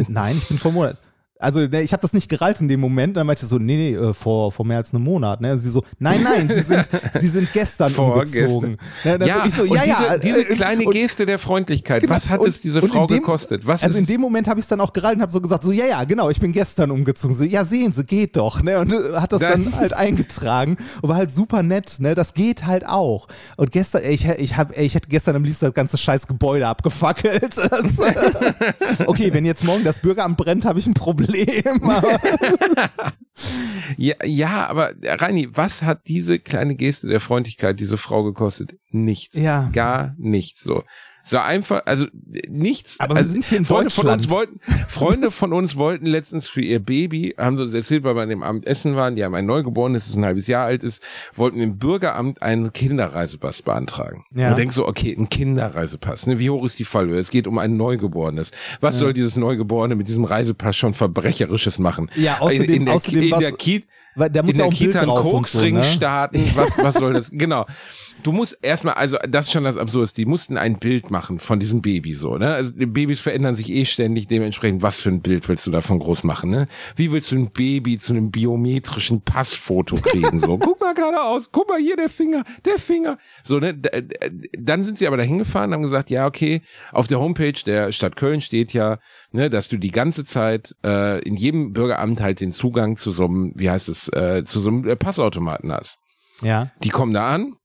nein, ich bin vor Monat. Also, ne, ich habe das nicht gerallt in dem Moment. Dann meinte sie so, nee, nee, äh, vor, vor mehr als einem Monat. Ne? Sie so, nein, nein, sie sind, <laughs> sie sind gestern umgezogen. Ne, das- ja, ich so, ja, diese, ja. diese äh, kleine und- Geste der Freundlichkeit, Genau. was hat Und- es diese Frau dem- gekostet? Was also in dem Moment habe ich es dann auch gerallt und habe so gesagt, so ja, ja, genau, ich bin gestern umgezogen. So, ja, sehen Sie, geht doch. Ne? Und äh, hat das Dann- dann halt eingetragen und war halt super nett. Ne? Das geht halt auch. Und gestern, ey, ich, ich, hab, ey, ich hätte gestern am liebsten das ganze scheiß Gebäude abgefackelt. <laughs> Das, äh, okay, wenn jetzt morgen das Bürgeramt brennt, habe ich ein Problem. <laughs> Aber, Ja, ja, aber äh, Reini, was hat diese kleine Geste der Freundlichkeit diese Frau gekostet? Nichts. Ja. Gar nichts. So. So einfach, also nichts. Aber wir also, sind hier in Freunde von uns wollten, Freunde von uns wollten letztens für ihr Baby, haben sie uns erzählt, weil wir an dem Abend essen waren, die haben ein Neugeborenes, das ein halbes Jahr alt ist, wollten im Bürgeramt einen Kinderreisepass beantragen. Ja. Und denkst so, okay, ein Kinderreisepass, ne? Wie hoch ist die Fallhöhe? Es geht um ein Neugeborenes. Was soll dieses Neugeborene mit diesem Reisepass schon Verbrecherisches machen? Ja, außerdem- in, in der, außerdem in was- der Kita, weil da muss in ja der auch ein Bild Kita einen drauf und so, Koksring ne? starten. Was, was soll das? <laughs> Genau. Du musst erstmal, also das ist schon das Absurdeste, die mussten ein Bild machen von diesem Baby so, ne? Also die Babys verändern sich eh ständig, dementsprechend, was für ein Bild willst du davon groß machen, ne? Wie willst du ein Baby zu einem biometrischen Passfoto kriegen? So, <laughs> guck mal geradeaus, guck mal hier der Finger, der Finger. So, ne? D- Dann sind sie aber dahin gefahren, haben gesagt, ja, okay, auf der Homepage der Stadt Köln steht ja, ne, dass du die ganze Zeit äh, in jedem Bürgeramt halt den Zugang zu so einem, wie heißt es, äh, zu so einem äh, Passautomaten hast. ja. Die kommen da an.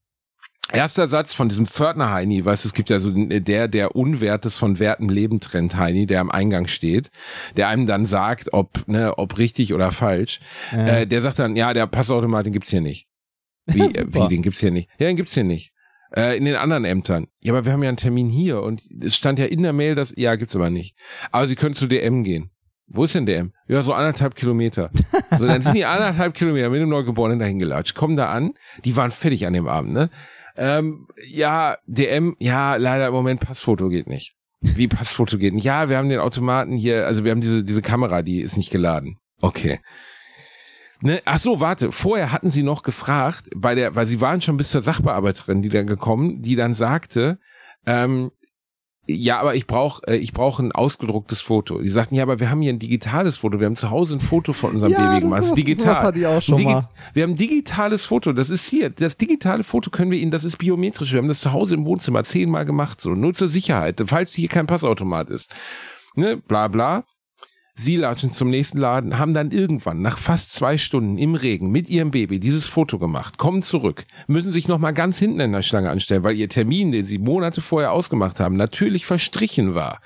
Erster Satz von diesem Pförtner Heini, weißt du, es gibt ja so der, der Unwertes von Wertem Leben trennt Heini, der am Eingang steht, der einem dann sagt, ob, ne, ob richtig oder falsch. Äh, der sagt dann, ja, der Passautomat, den gibt's hier nicht. <laughs> Wie, äh, wie den gibt's hier nicht? Ja, den gibt's hier nicht. Äh, in den anderen Ämtern. Ja, aber wir haben ja einen Termin hier und es stand ja in der Mail, dass, ja, gibt's aber nicht. Aber Sie können zu DM gehen. Wo ist denn DM? Ja, so anderthalb Kilometer. So, dann sind die <laughs> anderthalb Kilometer mit dem Neugeborenen dahin gelatscht, kommen da an, die waren fertig an dem Abend, ne? Ähm, ja, DM, ja, leider im Moment Passfoto geht nicht. Wie Passfoto geht nicht? Ja, wir haben den Automaten hier, also wir haben diese, diese Kamera, die ist nicht geladen. Okay. Ne, ach so, warte. Vorher hatten sie noch gefragt, bei der, weil sie waren schon bis zur Sachbearbeiterin, die dann gekommen, die dann sagte, ähm, ja, aber ich brauche äh, ich brauche ein ausgedrucktes Foto. Die sagten, ja, aber wir haben hier ein digitales Foto. Wir haben zu Hause ein Foto von unserem <laughs> Ja, Baby gemacht. das Das ist digital. sowas hatte ich auch schon Ein mal. Wir haben ein digitales Foto. Das ist hier. Das digitale Foto können wir Ihnen, das ist biometrisch. Wir haben das zu Hause im Wohnzimmer zehnmal gemacht, so. Nur zur Sicherheit, falls hier kein Passautomat ist. Ne, bla, bla. Sie latschen zum nächsten Laden, haben dann irgendwann nach fast zwei Stunden im Regen mit ihrem Baby dieses Foto gemacht, kommen zurück, müssen sich nochmal ganz hinten in der Schlange anstellen, weil ihr Termin, den sie Monate vorher ausgemacht haben, natürlich verstrichen war.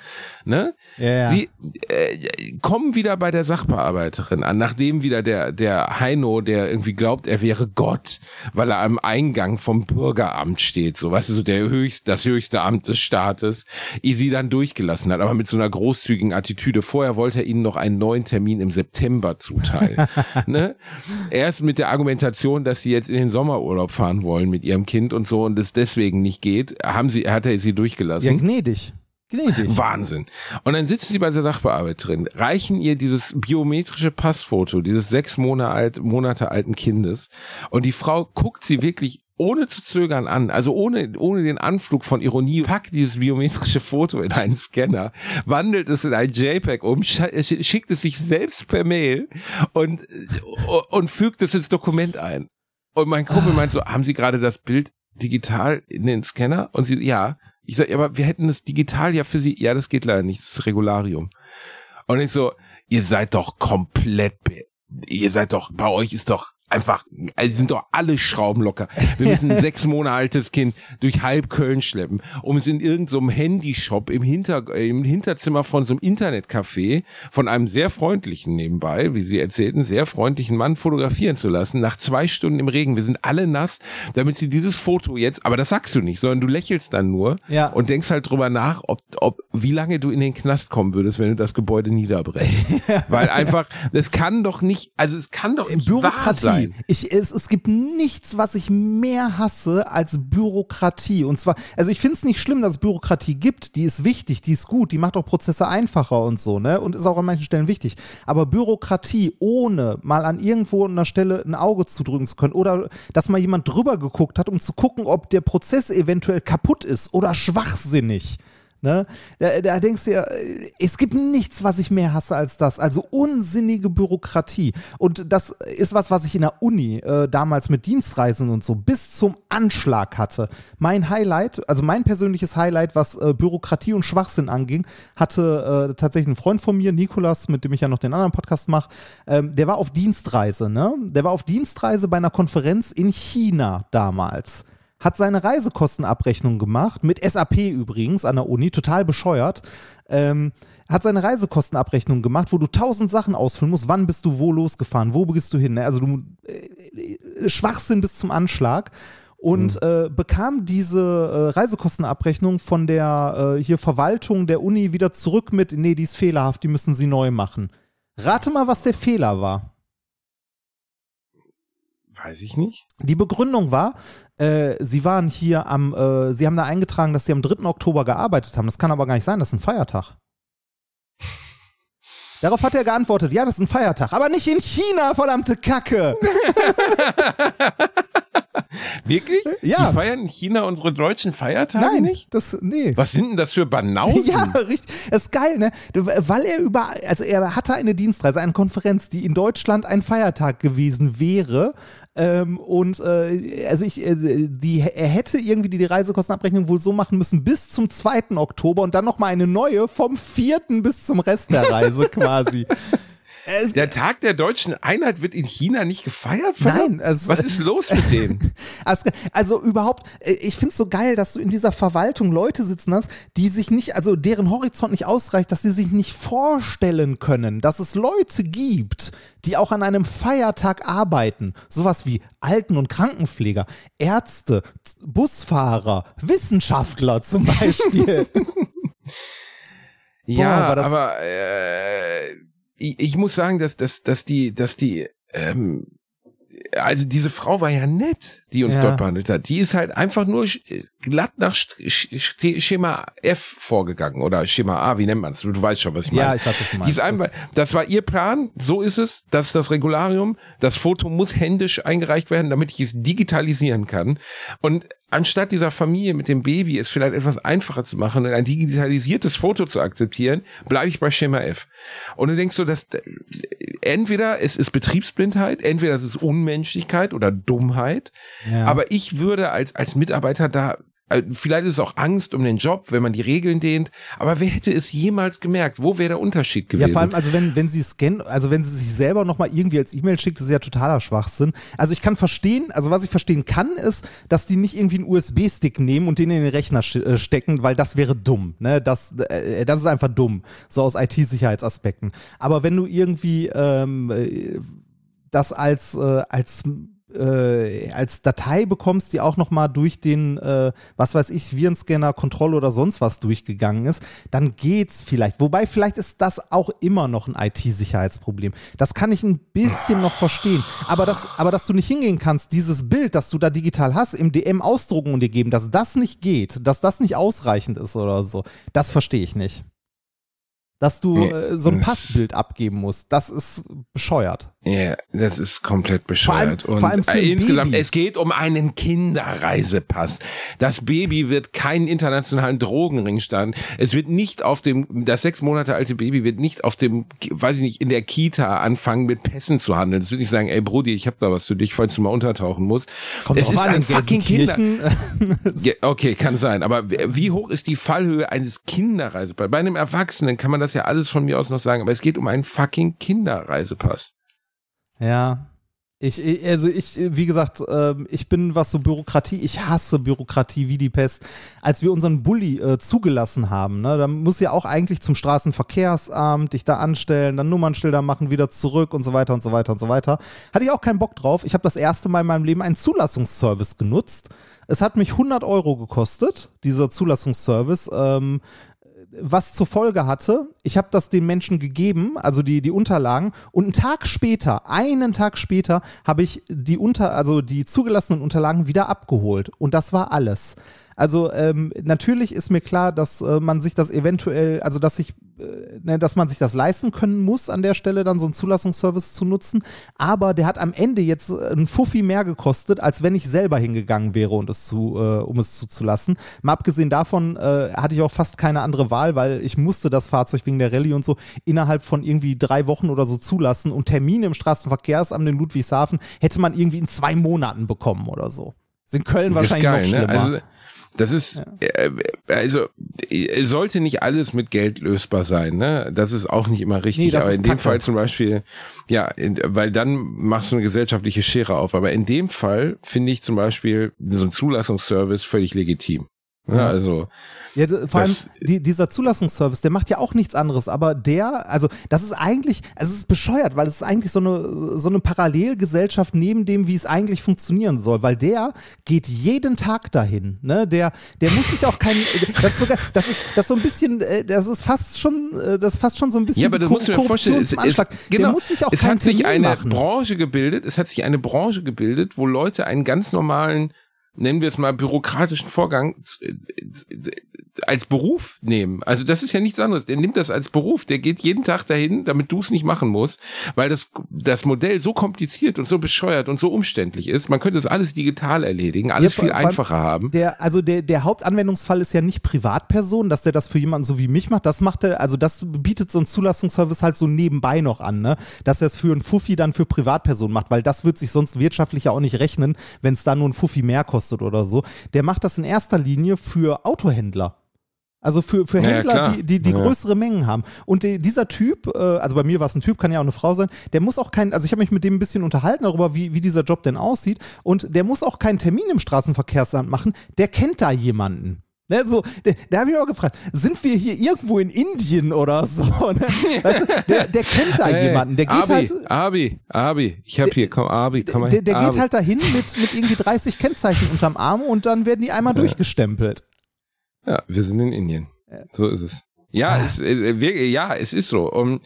Ne? Ja, ja. Sie äh, kommen wieder bei der Sachbearbeiterin an, nachdem wieder der, der Heino, der irgendwie glaubt, er wäre Gott, weil er am Eingang vom Bürgeramt steht, so, weißt du, so der höchst, das höchste Amt des Staates, ihr sie dann durchgelassen hat, aber mit so einer großzügigen Attitüde. Vorher wollte er ihnen noch einen neuen Termin im September zuteilen. <laughs> ne? Erst mit der Argumentation, dass sie jetzt in den Sommerurlaub fahren wollen mit ihrem Kind und so und es deswegen nicht geht, haben sie, hat er sie durchgelassen. ja, gnädig. Gnädig. Wahnsinn. Und dann sitzen sie bei der Sachbearbeiterin, reichen ihr dieses biometrische Passfoto dieses sechs Monate, alt, Monate alten Kindes und die Frau guckt sie wirklich ohne zu zögern an, also ohne, ohne den Anflug von Ironie, packt dieses biometrische Foto in einen Scanner, wandelt es in ein JPEG um, sch- schickt es sich selbst per Mail und, und fügt es ins Dokument ein. Und mein Kumpel meint so, haben Sie gerade das Bild digital in den Scanner? Und sie, ja. Ich sag, ja, aber wir hätten das digital ja für Sie. Ja, das geht leider nicht. Das ist Regularium. Und ich so, ihr seid doch komplett, ihr seid doch, bei euch ist doch einfach, also sind doch alle Schrauben locker. Wir müssen ein <laughs> sechs Monate altes Kind durch halb Köln schleppen, um es in irgendeinem so Handyshop im, Hinter, äh, im Hinterzimmer von so einem Internetcafé von einem sehr freundlichen nebenbei, wie sie erzählten, sehr freundlichen Mann fotografieren zu lassen, nach zwei Stunden im Regen. Wir sind alle nass, damit sie dieses Foto jetzt, aber das sagst du nicht, sondern du lächelst dann nur Ja. und denkst halt drüber nach, ob, ob, wie lange du in den Knast kommen würdest, wenn du das Gebäude niederbrennst. <laughs> Weil einfach, das kann doch nicht, also es kann doch nicht wahr Bürokratie. Sein. Ich, es, es gibt nichts, was ich mehr hasse als Bürokratie. Und zwar, also ich finde es nicht schlimm, dass es Bürokratie gibt. Die ist wichtig, die ist gut, die macht auch Prozesse einfacher und so, ne? Und ist auch an manchen Stellen wichtig. Aber Bürokratie, ohne mal an irgendwo an einer Stelle ein Auge zudrücken zu können oder dass mal jemand drüber geguckt hat, um zu gucken, ob der Prozess eventuell kaputt ist oder schwachsinnig. Ne? Da, da denkst du ja, äh, es gibt nichts, was ich mehr hasse als das. Also unsinnige Bürokratie. Und das ist was, was ich in der Uni äh, damals mit Dienstreisen und so bis zum Anschlag hatte. Mein Highlight, also mein persönliches Highlight, was äh, Bürokratie und Schwachsinn anging, hatte äh, tatsächlich ein Freund von mir, Nikolas, mit dem ich ja noch den anderen Podcast mache, ähm, der war auf Dienstreise, ne? Der war auf Dienstreise bei einer Konferenz in China damals hat seine Reisekostenabrechnung gemacht, mit SAP übrigens an der Uni, total bescheuert. Ähm, hat seine Reisekostenabrechnung gemacht, wo du tausend Sachen ausfüllen musst. Wann bist du wo losgefahren? Wo bist du hin? Ne? Also du äh, Schwachsinn bis zum Anschlag. Und äh, bekam diese äh, Reisekostenabrechnung von der äh, hier Verwaltung der Uni wieder zurück mit, nee, die ist fehlerhaft, die müssen sie neu machen. Rate mal, was der Fehler war. Weiß ich nicht. Die Begründung war, äh, sie waren hier am, äh, sie haben da eingetragen, dass sie am 3. Oktober gearbeitet haben. Das kann aber gar nicht sein, das ist ein Feiertag. Darauf hat er geantwortet, ja, das ist ein Feiertag, aber nicht in China, verdammte Kacke. <laughs> Wirklich? Ja. Die feiern in China unsere deutschen Feiertage Nein, nicht? das, nee. Was sind denn das für Banausen? <laughs> Ja, richtig. Das ist geil, ne? Weil er über, also er hatte eine Dienstreise, eine Konferenz, die in Deutschland ein Feiertag gewesen wäre. Ähm, und äh, also ich, äh, die, er hätte irgendwie die, die Reisekostenabrechnung wohl so machen müssen bis zum 2. Oktober und dann nochmal eine neue vom 4. bis zum Rest der Reise <laughs> quasi. Äh, Der Tag der deutschen Einheit wird in China nicht gefeiert? Nein, es- Was ist los mit denen? <laughs> Also, also überhaupt, äh, ich finde es so geil, dass du in dieser Verwaltung Leute sitzen hast, die sich nicht, also deren Horizont nicht ausreicht, dass sie sich nicht vorstellen können, dass es Leute gibt, die auch an einem Feiertag arbeiten. Sowas wie Alten- und Krankenpfleger, Ärzte, Busfahrer, Wissenschaftler zum <laughs> Beispiel. ja, war das- aber äh, ich, ich muss sagen, dass, dass, dass die, dass die, ähm, also diese Frau war ja nett, die uns Ja. dort behandelt hat. Die ist halt einfach nur sch- glatt nach Schema F vorgegangen oder Schema A, wie nennt man es? Du, du, weißt schon, was ich meine. Ja, ich weiß, was du meinst. Einfach, das war ihr Plan, so ist es, das ist das Regularium, das Foto muss händisch eingereicht werden, damit ich es digitalisieren kann. Und anstatt dieser Familie mit dem Baby es vielleicht etwas einfacher zu machen und ein digitalisiertes Foto zu akzeptieren, bleibe ich bei Schema F. Und du denkst so, dass entweder es ist Betriebsblindheit, entweder es ist Unmenschlichkeit oder Dummheit. Ja. Aber ich würde als, als Mitarbeiter da äh, vielleicht ist es auch Angst um den Job, wenn man die Regeln dehnt, aber wer hätte es jemals gemerkt? Wo wäre der Unterschied gewesen? Ja, vor allem, also wenn, wenn sie scannen, also wenn sie sich selber nochmal irgendwie als E-Mail schickt, das ist ja totaler Schwachsinn. Also ich kann verstehen, also was ich verstehen kann, ist, dass die nicht irgendwie einen USB-Stick nehmen und den in den Rechner äh, stecken, weil das wäre dumm. Ne? Das, äh, das ist einfach dumm, so aus IT-Sicherheitsaspekten. Aber wenn du irgendwie ähm, äh, das als, äh, als äh, als Datei bekommst, die auch nochmal durch den, äh, was weiß ich, Virenscanner, Kontrolle oder sonst was durchgegangen ist, dann geht's vielleicht. Wobei vielleicht ist das auch immer noch ein IT-Sicherheitsproblem. Das kann ich ein bisschen noch verstehen. Aber, das, aber dass du nicht hingehen kannst, dieses Bild, das du da digital hast, im DM ausdrucken und dir geben, dass das nicht geht, dass das nicht ausreichend ist oder so, das verstehe ich nicht dass du äh, so ein Passbild abgeben musst. Das ist bescheuert. Ja, das ist komplett bescheuert. Vor allem, und vor allem für insgesamt, Baby. es geht um einen Kinderreisepass. Das Baby wird keinen internationalen Drogenring starten. Es wird nicht auf dem, das sechs Monate alte Baby wird nicht auf dem, weiß ich nicht, in der Kita anfangen mit Pässen zu handeln. Das wird nicht sagen, ey Brudi, ich hab da was für dich, falls du mal untertauchen musst. Kommt es ist an, ein fucking Kinder. <laughs> ja, okay, kann sein. Aber wie hoch ist die Fallhöhe eines Kinderreisepass? Bei einem Erwachsenen kann man das ja alles von mir aus noch sagen, aber es geht um einen fucking Kinderreisepass. Ja. Ich, also ich, wie gesagt, ähm, ich bin was so Bürokratie, ich hasse Bürokratie wie die Pest. Als wir unseren Bulli äh, zugelassen haben, ne, da muss ja auch eigentlich zum Straßenverkehrsamt dich da anstellen, dann Nummernschilder machen, wieder zurück und so weiter und so weiter und so weiter. Hatte ich auch keinen Bock drauf. Ich habe das erste Mal in meinem Leben einen Zulassungsservice genutzt. Es hat mich 100 Euro gekostet, dieser Zulassungsservice. Ähm, was zur Folge hatte, ich habe das den Menschen gegeben, also die, die Unterlagen, und einen Tag später, einen Tag später, habe ich die unter, also die zugelassenen Unterlagen wieder abgeholt. Und das war alles. Also ähm, natürlich ist mir klar, dass äh, man sich das eventuell, also dass ich, äh, ne, dass man sich das leisten können muss, an der Stelle dann so einen Zulassungsservice zu nutzen. Aber der hat am Ende jetzt äh, ein Fuffi mehr gekostet, als wenn ich selber hingegangen wäre, und es zu, äh, um es zuzulassen. Mal abgesehen davon äh, hatte ich auch fast keine andere Wahl, weil ich musste das Fahrzeug wegen der Rallye und so innerhalb von irgendwie drei Wochen oder so zulassen. Und Termine im Straßenverkehrsamt in Ludwigshafen hätte man irgendwie in zwei Monaten bekommen oder so. Ist in Köln wahrscheinlich geil, noch ne? schlimmer. Ne? Also das ist, ja. äh, also äh, sollte nicht alles mit Geld lösbar sein, ne? Das ist auch nicht immer richtig. Nee, aber in dem Fall zum Beispiel, ja, in, weil dann machst du eine gesellschaftliche Schere auf. Aber in dem Fall finde ich zum Beispiel so ein Zulassungsservice völlig legitim. Ja, also ja, vor allem die, dieser Zulassungsservice, der macht ja auch nichts anderes, aber der, also das ist eigentlich, also es ist bescheuert, weil es ist eigentlich so eine, so eine Parallelgesellschaft neben dem, wie es eigentlich funktionieren soll, weil der geht jeden Tag dahin, ne, der, der muss sich auch kein, <laughs> das ist sogar, das ist, das ist so ein bisschen, äh, das ist fast schon, äh, das ist fast schon so ein bisschen Ja, aber das musst du dir vorstellen, es, es, genau, der muss sich auch es hat sich eine machen. Branche gebildet, es hat sich eine Branche gebildet, wo Leute einen ganz normalen nennen wir es mal, bürokratischen Vorgang als Beruf nehmen. Also das ist ja nichts anderes. Der nimmt das als Beruf. Der geht jeden Tag dahin, damit du es nicht machen musst, weil das, das Modell so kompliziert und so bescheuert und so umständlich ist. Man könnte es alles digital erledigen, alles ja, viel einfacher haben. Der, also der, der Hauptanwendungsfall ist ja nicht Privatperson, dass der das für jemanden so wie mich macht. Das macht er, also das bietet so ein Zulassungsservice halt so nebenbei noch an, ne? Dass er es für einen Fuffi dann für Privatpersonen macht, weil das wird sich sonst wirtschaftlich ja auch nicht rechnen, wenn es da nur ein Fuffi mehr kostet oder so. Der macht das in erster Linie für Autohändler. Also für, für Händler, ja, die, die, die ja. größere Mengen haben. Und die, dieser Typ, äh, also bei mir war es ein Typ, kann ja auch eine Frau sein, der muss auch kein, also ich habe mich mit dem ein bisschen unterhalten darüber, wie, wie dieser Job denn aussieht. Und der muss auch keinen Termin im Straßenverkehrsamt machen, der kennt da jemanden. Ne, so, da habe ich auch gefragt, sind wir hier irgendwo in Indien oder so? <laughs> Ne? Weißt du, der, der kennt da hey, jemanden, der geht Abi, halt. Abi, Abi, ich habe hier, komm, Abi, komm mal Der, der geht halt dahin mit, mit irgendwie 30 Kennzeichen unterm Arm und dann werden die einmal ja. durchgestempelt. Ja, wir sind in Indien. So ist es. Ja, ah. es, äh, wir, ja, es ist so. Um,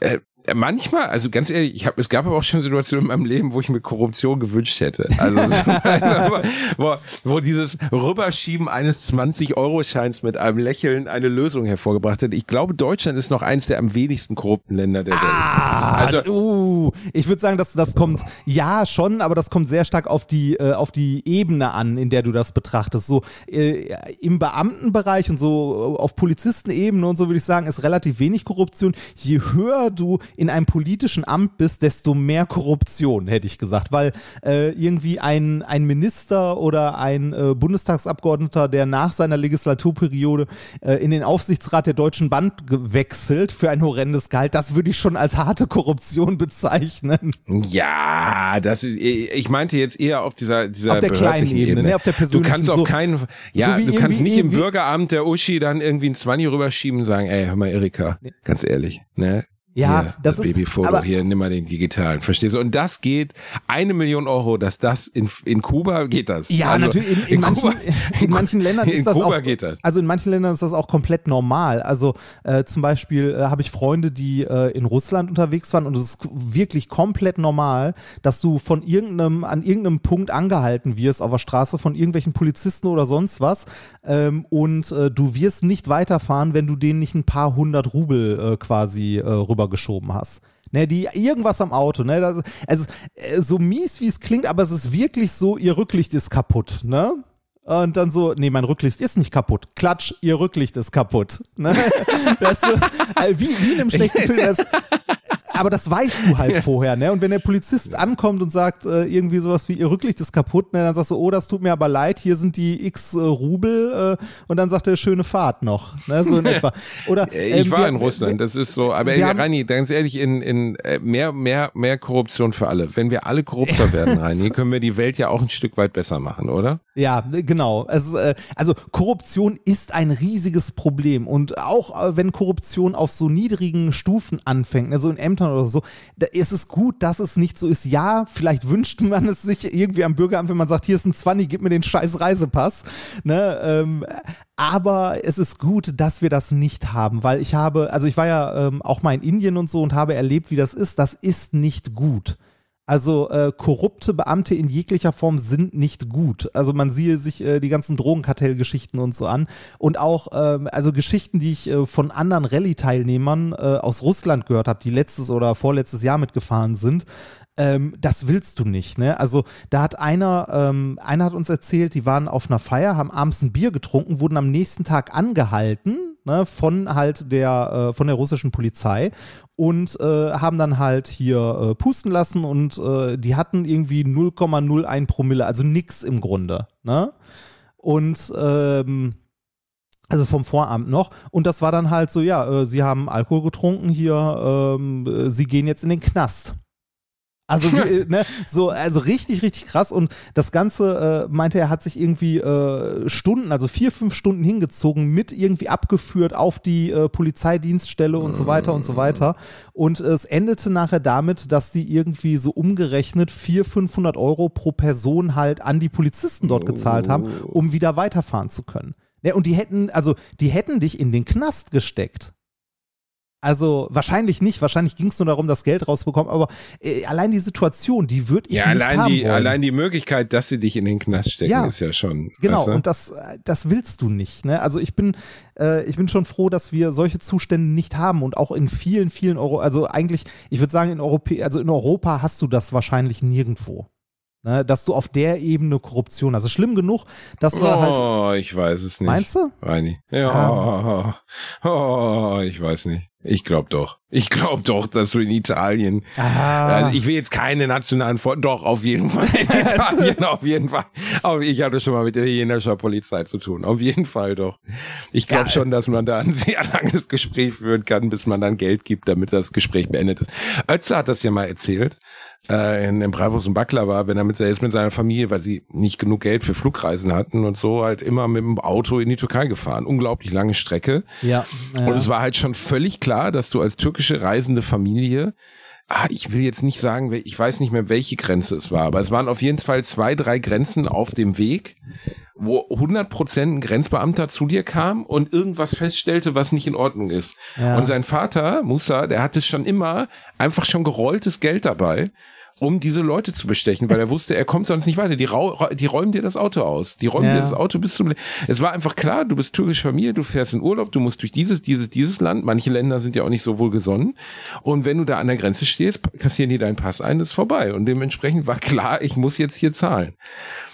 äh, manchmal, also ganz ehrlich, ich hab, es gab aber auch schon Situationen in meinem Leben, wo ich mir Korruption gewünscht hätte. Also <laughs> wo, wo dieses Rüberschieben eines 20-Euro-Scheins mit einem Lächeln eine Lösung hervorgebracht hat. Ich glaube, Deutschland ist noch eins der am wenigsten korrupten Länder der Welt. Ah, also, uh, ich würde sagen, dass das kommt, ja schon, aber das kommt sehr stark auf die, äh, auf die Ebene an, in der du das betrachtest. So äh, im Beamtenbereich und so auf Polizistenebene und so würde ich sagen, ist relativ wenig Korruption. Je höher du in einem politischen Amt bist, desto mehr Korruption, hätte ich gesagt, weil äh, irgendwie ein, ein Minister oder ein äh, Bundestagsabgeordneter, der nach seiner Legislaturperiode äh, in den Aufsichtsrat der Deutschen Bank wechselt für ein horrendes Gehalt, das würde ich schon als harte Korruption bezeichnen. Ja, das ist, ich meinte jetzt eher auf dieser, dieser auf der kleinen Ebene, Ebene. Ne, auf der persönlichen Du kannst auf so, keinen, ja, so du kannst nicht im Bürgeramt der Uschi dann irgendwie ein Zwanni rüberschieben und sagen, ey, hör mal, Erika, nee. ganz ehrlich, ne? Ja, hier, das, ist. Babyfoto aber, hier, nimm mal den digitalen. Verstehst du? Und das geht eine Million Euro, dass das in, in Kuba geht das. Ja, also, natürlich. In, in, in manchen, Kuba, <laughs> in manchen Ländern ist das Kuba auch. Das. Also in manchen Ländern ist das auch komplett normal. Also äh, zum Beispiel äh, habe ich Freunde, die äh, in Russland unterwegs waren und es ist wirklich komplett normal, dass du von irgendeinem an irgendeinem Punkt angehalten wirst auf der Straße von irgendwelchen Polizisten oder sonst was ähm, und äh, du wirst nicht weiterfahren, wenn du denen nicht ein paar hundert Rubel äh, quasi äh, rübergeschoben hast. Ne, die irgendwas am Auto, ne? Das, also äh, so mies wie es klingt, aber es ist wirklich so, ihr Rücklicht ist kaputt, ne? Und dann so, nee, mein Rücklicht ist nicht kaputt. Klatsch, ihr Rücklicht ist kaputt. Ne? <laughs> Das, äh, wie, wie in einem schlechten <laughs> Film. Das, aber das weißt du halt <laughs> vorher, ne? Und wenn der Polizist ankommt und sagt äh, irgendwie sowas wie, ihr Rücklicht ist kaputt, ne, dann sagst du, oh, das tut mir aber leid, hier sind die x äh, Rubel äh, und dann sagt er, schöne Fahrt noch, ne? So in <laughs> etwa. Oder, ähm, ich war wir, in Russland, das ist so, aber haben, Reini, ganz ehrlich, in, in äh, mehr, mehr, mehr Korruption für alle. Wenn wir alle korrupter <laughs> werden, Reini, können wir die Welt ja auch ein Stück weit besser machen, oder? Ja, genau. Es, äh, also Korruption ist ein riesiges Problem und auch äh, wenn Korruption auf so niedrigen Stufen anfängt, ne, so in Ämtern oder so, da ist es gut, dass es nicht so ist. Ja, vielleicht wünscht man es sich irgendwie am Bürgeramt, wenn man sagt, hier ist ein Zwanni, gib mir den scheiß Reisepass. Ne, ähm, aber es ist gut, dass wir das nicht haben, weil ich habe, also ich war ja ähm, auch mal in Indien und so und habe erlebt, wie das ist. Das ist nicht gut. Also äh, korrupte Beamte in jeglicher Form sind nicht gut. Also man siehe sich äh, die ganzen Drogenkartellgeschichten und so an. Und auch ähm, also Geschichten, die ich äh, von anderen Rallye-Teilnehmern äh, aus Russland gehört habe, die letztes oder vorletztes Jahr mitgefahren sind. Ähm, das willst du nicht, ne? Also da hat einer, ähm, einer hat uns erzählt, die waren auf einer Feier, haben abends ein Bier getrunken, wurden am nächsten Tag angehalten, ne, von halt der, äh, von der russischen Polizei und äh, haben dann halt hier äh, pusten lassen und äh, die hatten irgendwie 0,01 Promille, also nix im Grunde, ne? Und ähm, also vom Vorabend noch. Und das war dann halt so, ja, äh, sie haben Alkohol getrunken hier, ähm, sie gehen jetzt in den Knast. Also, wie, <laughs> ne, so, also richtig, richtig krass. Und das Ganze, äh, meinte er, hat sich irgendwie äh, Stunden, also vier, fünf Stunden hingezogen, mit irgendwie abgeführt auf die äh, Polizeidienststelle und so weiter und so weiter. Und es endete nachher damit, dass die irgendwie so umgerechnet 400, 500 Euro pro Person halt an die Polizisten dort gezahlt haben, um wieder weiterfahren zu können. Ja, und die hätten, also, die hätten dich in den Knast gesteckt. Also wahrscheinlich nicht, wahrscheinlich ging es nur darum, das Geld rauszubekommen, aber äh, allein die Situation, die würde ich ja, nicht allein haben die, wollen. allein die Möglichkeit, dass sie dich in den Knast stecken, Ja. ist ja schon. Genau, weißt du? und das, äh, das willst du nicht. Ne? Also ich bin, äh, ich bin schon froh, dass wir solche Zustände nicht haben und auch in vielen, vielen Euro, also eigentlich, ich würde sagen, in Europa, also in Europa hast du das wahrscheinlich nirgendwo. Ne? Dass du auf der Ebene Korruption ist schlimm genug, dass du halt. Oh, ich weiß es nicht. Meinst du? Reini. Ja, oh, ich weiß nicht. Ich glaube doch. Ich glaube doch, dass du in Italien. Ah, Also ich will jetzt keine nationalen Vor doch auf jeden Fall <laughs> in Italien auf jeden Fall. Aber ich hatte schon mal mit der italienischer Polizei zu tun. Auf jeden Fall doch. Ich glaube Ja. schon, dass man da ein sehr langes Gespräch führen kann, bis man dann Geld gibt, damit das Gespräch beendet ist. Ötze hat das ja mal erzählt. Äh, in, in Bravos und Backler war, wenn er mit, er ist mit seiner Familie, weil sie nicht genug Geld für Flugreisen hatten und so, halt immer mit dem Auto in die Türkei gefahren. Unglaublich lange Strecke. ja. Und es war halt schon völlig klar, dass du als türkische reisende Familie, ah, ich will jetzt nicht sagen, ich weiß nicht mehr, welche Grenze es war, aber es waren auf jeden Fall zwei, drei Grenzen auf dem Weg, wo 100% ein Grenzbeamter zu dir kam und irgendwas feststellte, was nicht in Ordnung ist. Ja. Und sein Vater, Musa, der hatte schon immer einfach schon gerolltes Geld dabei um diese Leute zu bestechen, weil er wusste, er kommt sonst nicht weiter. Die, rau die räumen dir das Auto aus. Die räumen Ja. dir das Auto bis zum. Es war einfach klar, du bist türkische Familie, du fährst in Urlaub, du musst durch dieses, dieses, dieses Land. Manche Länder sind ja auch nicht so wohlgesonnen. Und wenn du da an der Grenze stehst, kassieren die deinen Pass ein, das ist vorbei. Und dementsprechend war klar, ich muss jetzt hier zahlen.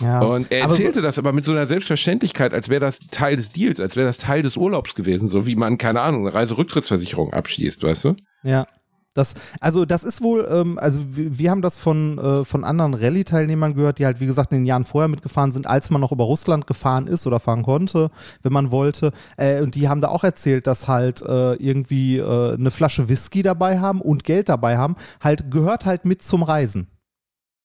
Ja. Und er Aber so- erzählte das aber mit so einer Selbstverständlichkeit, als wäre das Teil des Deals, als wäre das Teil des Urlaubs gewesen, so wie man, keine Ahnung, eine Reiserücktrittsversicherung abschließt, weißt du? Ja. Das, also das ist wohl, ähm, also wir, wir haben das von, äh, von anderen Rallye-Teilnehmern gehört, die halt, wie gesagt, in den Jahren vorher mitgefahren sind, als man noch über Russland gefahren ist oder fahren konnte, wenn man wollte. Äh, und die haben da auch erzählt, dass halt äh, irgendwie äh, eine Flasche Whisky dabei haben und Geld dabei haben, halt gehört halt mit zum Reisen.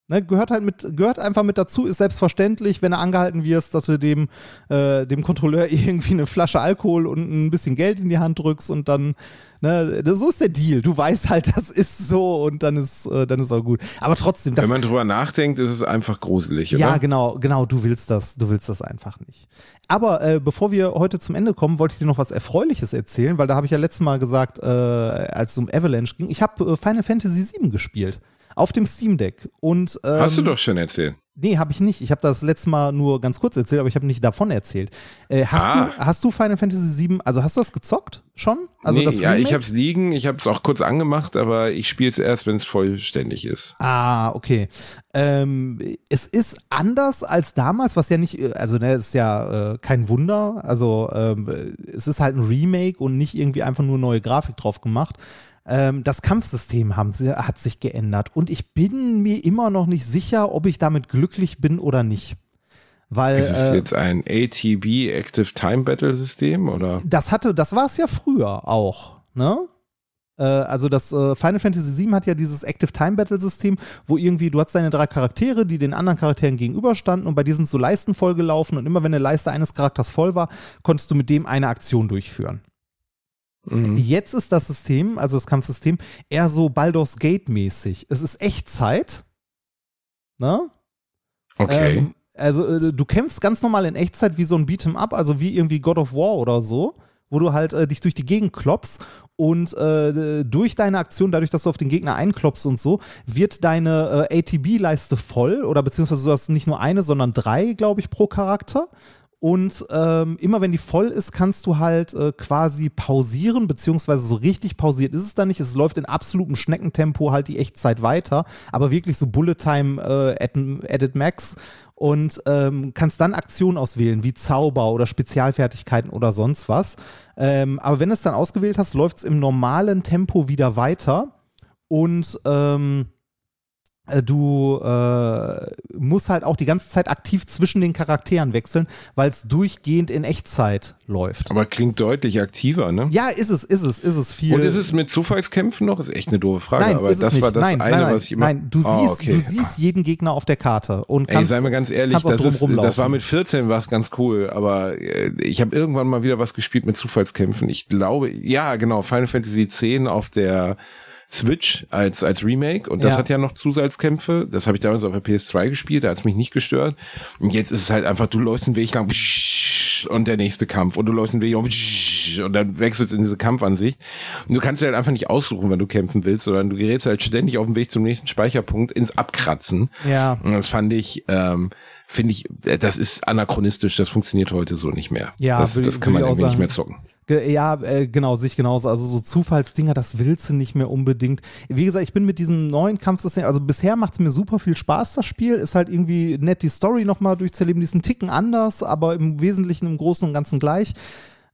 Ne, gehört halt mit, gehört einfach mit dazu, ist selbstverständlich, wenn du angehalten wirst, dass du dem, äh, dem Kontrolleur <laughs> irgendwie eine Flasche Alkohol und ein bisschen Geld in die Hand drückst und dann, ne, so ist der Deal. Du weißt halt, das ist so und dann ist, äh, dann ist auch gut. Aber trotzdem, das, Wenn man drüber nachdenkt, ist es einfach gruselig, oder? ja, genau, genau, du willst das, du willst das einfach nicht. Aber äh, bevor wir heute zum Ende kommen, wollte ich dir noch was Erfreuliches erzählen, weil da habe ich ja letztes Mal gesagt, äh, als es um Avalanche ging, ich habe äh, Final Fantasy VII gespielt. Auf dem Steam Deck. Und, ähm, Hast du doch schon erzählt. Nee, habe ich nicht. Ich habe das letzte Mal nur ganz kurz erzählt, aber ich habe nicht davon erzählt. Äh, hast, Ah. du, hast du Final Fantasy VII, also hast du das gezockt schon? Also nee, das ja, ich Remake? habe es liegen, ich habe es auch kurz angemacht, aber ich spiele es erst, wenn es vollständig ist. Ah, okay. Ähm, es ist anders als damals, was ja nicht, also ne, ist ja äh, kein Wunder. Also ähm, es ist halt ein Remake und nicht irgendwie einfach nur neue Grafik drauf gemacht. Ähm, das Kampfsystem haben hat sich geändert und ich bin mir immer noch nicht sicher, ob ich damit glücklich bin oder nicht. Weil, Ist es äh, jetzt ein ATB Active Time Battle System oder? das hatte, das war es ja früher auch, ne? Äh, Also das äh, Final Fantasy VII hat ja dieses Active Time Battle System, wo irgendwie du hast deine drei Charaktere, die den anderen Charakteren gegenüberstanden und bei dir sind so Leisten voll gelaufen und immer wenn eine Leiste eines Charakters voll war, konntest du mit dem eine Aktion durchführen. Mhm. Jetzt ist das System, also das Kampfsystem, eher so Baldur's Gate mäßig. Es ist Echtzeit, ne? Okay. Ähm, also äh, du kämpfst ganz normal in Echtzeit wie so ein Beat'em Up, also wie irgendwie God of War oder so, wo du halt äh, dich durch die Gegend klopfst und äh, durch deine Aktion, dadurch, dass du auf den Gegner einklopfst und so, wird deine äh, ATB-Leiste voll oder beziehungsweise du hast nicht nur eine, sondern drei, glaube ich, pro Charakter. Und ähm, immer wenn die voll ist, kannst du halt äh, quasi pausieren, beziehungsweise so richtig pausiert ist es dann nicht. Es läuft in absolutem Schneckentempo halt die Echtzeit weiter, aber wirklich so Bullet Time äh, at, Edit Max und ähm, kannst dann Aktionen auswählen, wie Zauber oder Spezialfertigkeiten oder sonst was. Ähm, aber wenn du es dann ausgewählt hast, läuft es im normalen Tempo wieder weiter und ähm, äh, du äh, musst halt auch die ganze Zeit aktiv zwischen den Charakteren wechseln, weil es durchgehend in Echtzeit läuft. aber klingt deutlich aktiver, ne? Ja, ist es, ist es, ist es viel. Und ist es mit Zufallskämpfen noch? Ist echt eine doofe Frage, Nein, aber das nicht. war das nein, eine, nein, nein, was ich immer. Nein, du Ah, siehst, okay. du siehst jeden Gegner auf der Karte und Ey, kannst. sei mir ganz ehrlich, das, ist, das war mit 14 war es ganz cool, aber äh, ich habe irgendwann mal wieder was gespielt mit Zufallskämpfen. Ich glaube, ja, genau, Final Fantasy X auf der Switch als, als Remake und das Ja. hat ja noch Zusatzkämpfe. Das habe ich damals auf der PS2 gespielt, da hat es mich nicht gestört. Und jetzt ist es halt einfach, du läufst einen Weg lang und der nächste Kampf und du läufst einen Weg lang und dann wechselst in diese Kampfansicht. Und du kannst dir halt einfach nicht aussuchen, wenn du kämpfen willst, sondern du gerätst halt ständig auf dem Weg zum nächsten Speicherpunkt ins Abkratzen. Ja. Und das fand ich, ähm, finde ich, äh, das ist anachronistisch, das funktioniert heute so nicht mehr. Ja, das, würde- das kann man ich auch irgendwie nicht mehr zocken. Ja, äh, genau, sich genauso. Also so Zufallsdinger, das willst du nicht mehr unbedingt. Wie gesagt, ich bin mit diesem neuen Kampfsystem, also bisher macht es mir super viel Spaß, das Spiel. Ist halt irgendwie nett, die Story nochmal durchzuerleben. Die ist ein Ticken anders, aber im Wesentlichen im Großen und Ganzen gleich.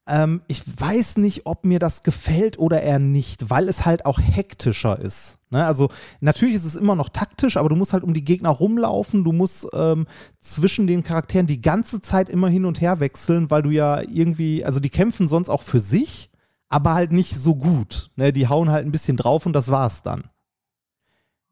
Ähm, ich weiß nicht, ob mir das gefällt oder eher nicht, weil es halt auch hektischer ist. Ne? Also natürlich ist es immer noch taktisch, aber du musst halt um die Gegner rumlaufen, du musst ähm, zwischen den Charakteren die ganze Zeit immer hin und her wechseln, weil du ja irgendwie, also die kämpfen sonst auch für sich, aber halt nicht so gut. Ne? Die hauen halt ein bisschen drauf und das war's dann.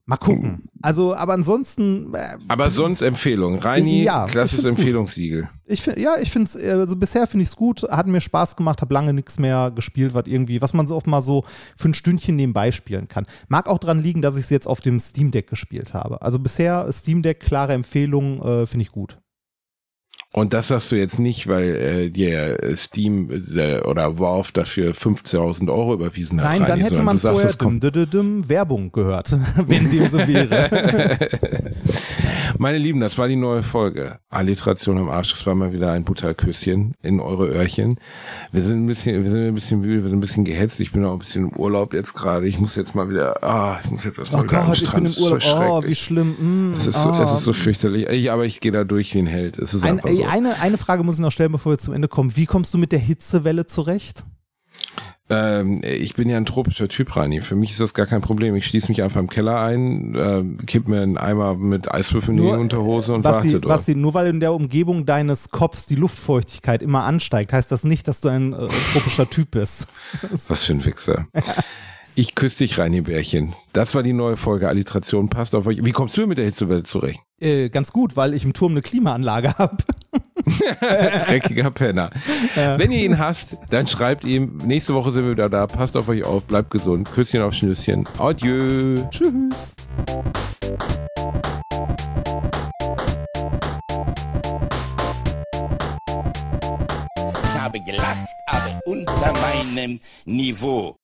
Mal gucken. Also, aber ansonsten, äh, Aber sonst Empfehlung. Reini, Ja, gut. Empfehlungssiegel. Ich find, ja, ich finde es, also bisher finde ich es gut, hat mir Spaß gemacht, habe lange nichts mehr gespielt, was irgendwie, was man so auch mal so für ein Stündchen nebenbei spielen kann. Mag auch dran liegen, dass ich es jetzt auf dem Steam Deck gespielt habe. Also bisher Steam Deck, klare Empfehlung, äh, finde ich gut. Und das sagst du jetzt nicht, weil äh, dir Steam äh, oder Valve dafür 15.000 Euro überwiesen hat. Nein, dann Reini, hätte sondern man sagst, vorher kommt- düm, düm, düm, Werbung gehört, <laughs> wenn dem so wäre. <laughs> Meine Lieben, das war die neue Folge. Alliteration am Arsch. Das war mal wieder ein Butterküsschen in eure Öhrchen. Wir sind ein bisschen, wir sind ein bisschen müde, wir sind ein bisschen gehetzt. Ich bin auch ein bisschen im Urlaub jetzt gerade. Ich muss jetzt mal wieder, ah, ich muss jetzt erstmal Oh wieder am Gott, ich Strand. bin im ist so Urlaub. Oh, wie schlimm. Mm, Es ist, so, oh. es ist so fürchterlich. Ich, aber ich gehe da durch wie ein Held. Es ist Ein, einfach ey, so. eine, eine Frage muss ich noch stellen, bevor wir zum Ende kommen. Wie kommst du mit der Hitzewelle zurecht? Ähm, ich bin ja ein tropischer Typ, Rani. Für mich ist das gar kein Problem. Ich schließe mich einfach im Keller ein, äh, kipp mir einen Eimer mit Eiswürfeln in die Unterhose und was warte sie, nur weil in der Umgebung deines Kopfs die Luftfeuchtigkeit immer ansteigt, heißt das nicht, dass du ein äh, tropischer Typ bist. Was für ein Wichser. <laughs> Ich küsse dich, Reini Bärchen. Das war die neue Folge Alliteration. Passt auf euch. Wie kommst du mit der Hitzewelle zurecht? Äh, ganz gut, weil ich im Turm eine Klimaanlage habe. <laughs> Dreckiger Penner. Wenn ihr ihn hasst, dann schreibt ihm. Nächste Woche sind wir wieder da. Passt auf euch auf. Bleibt gesund. Küsschen auf Schnüsschen. Adieu. Tschüss. Ich habe gelacht, aber unter meinem Niveau.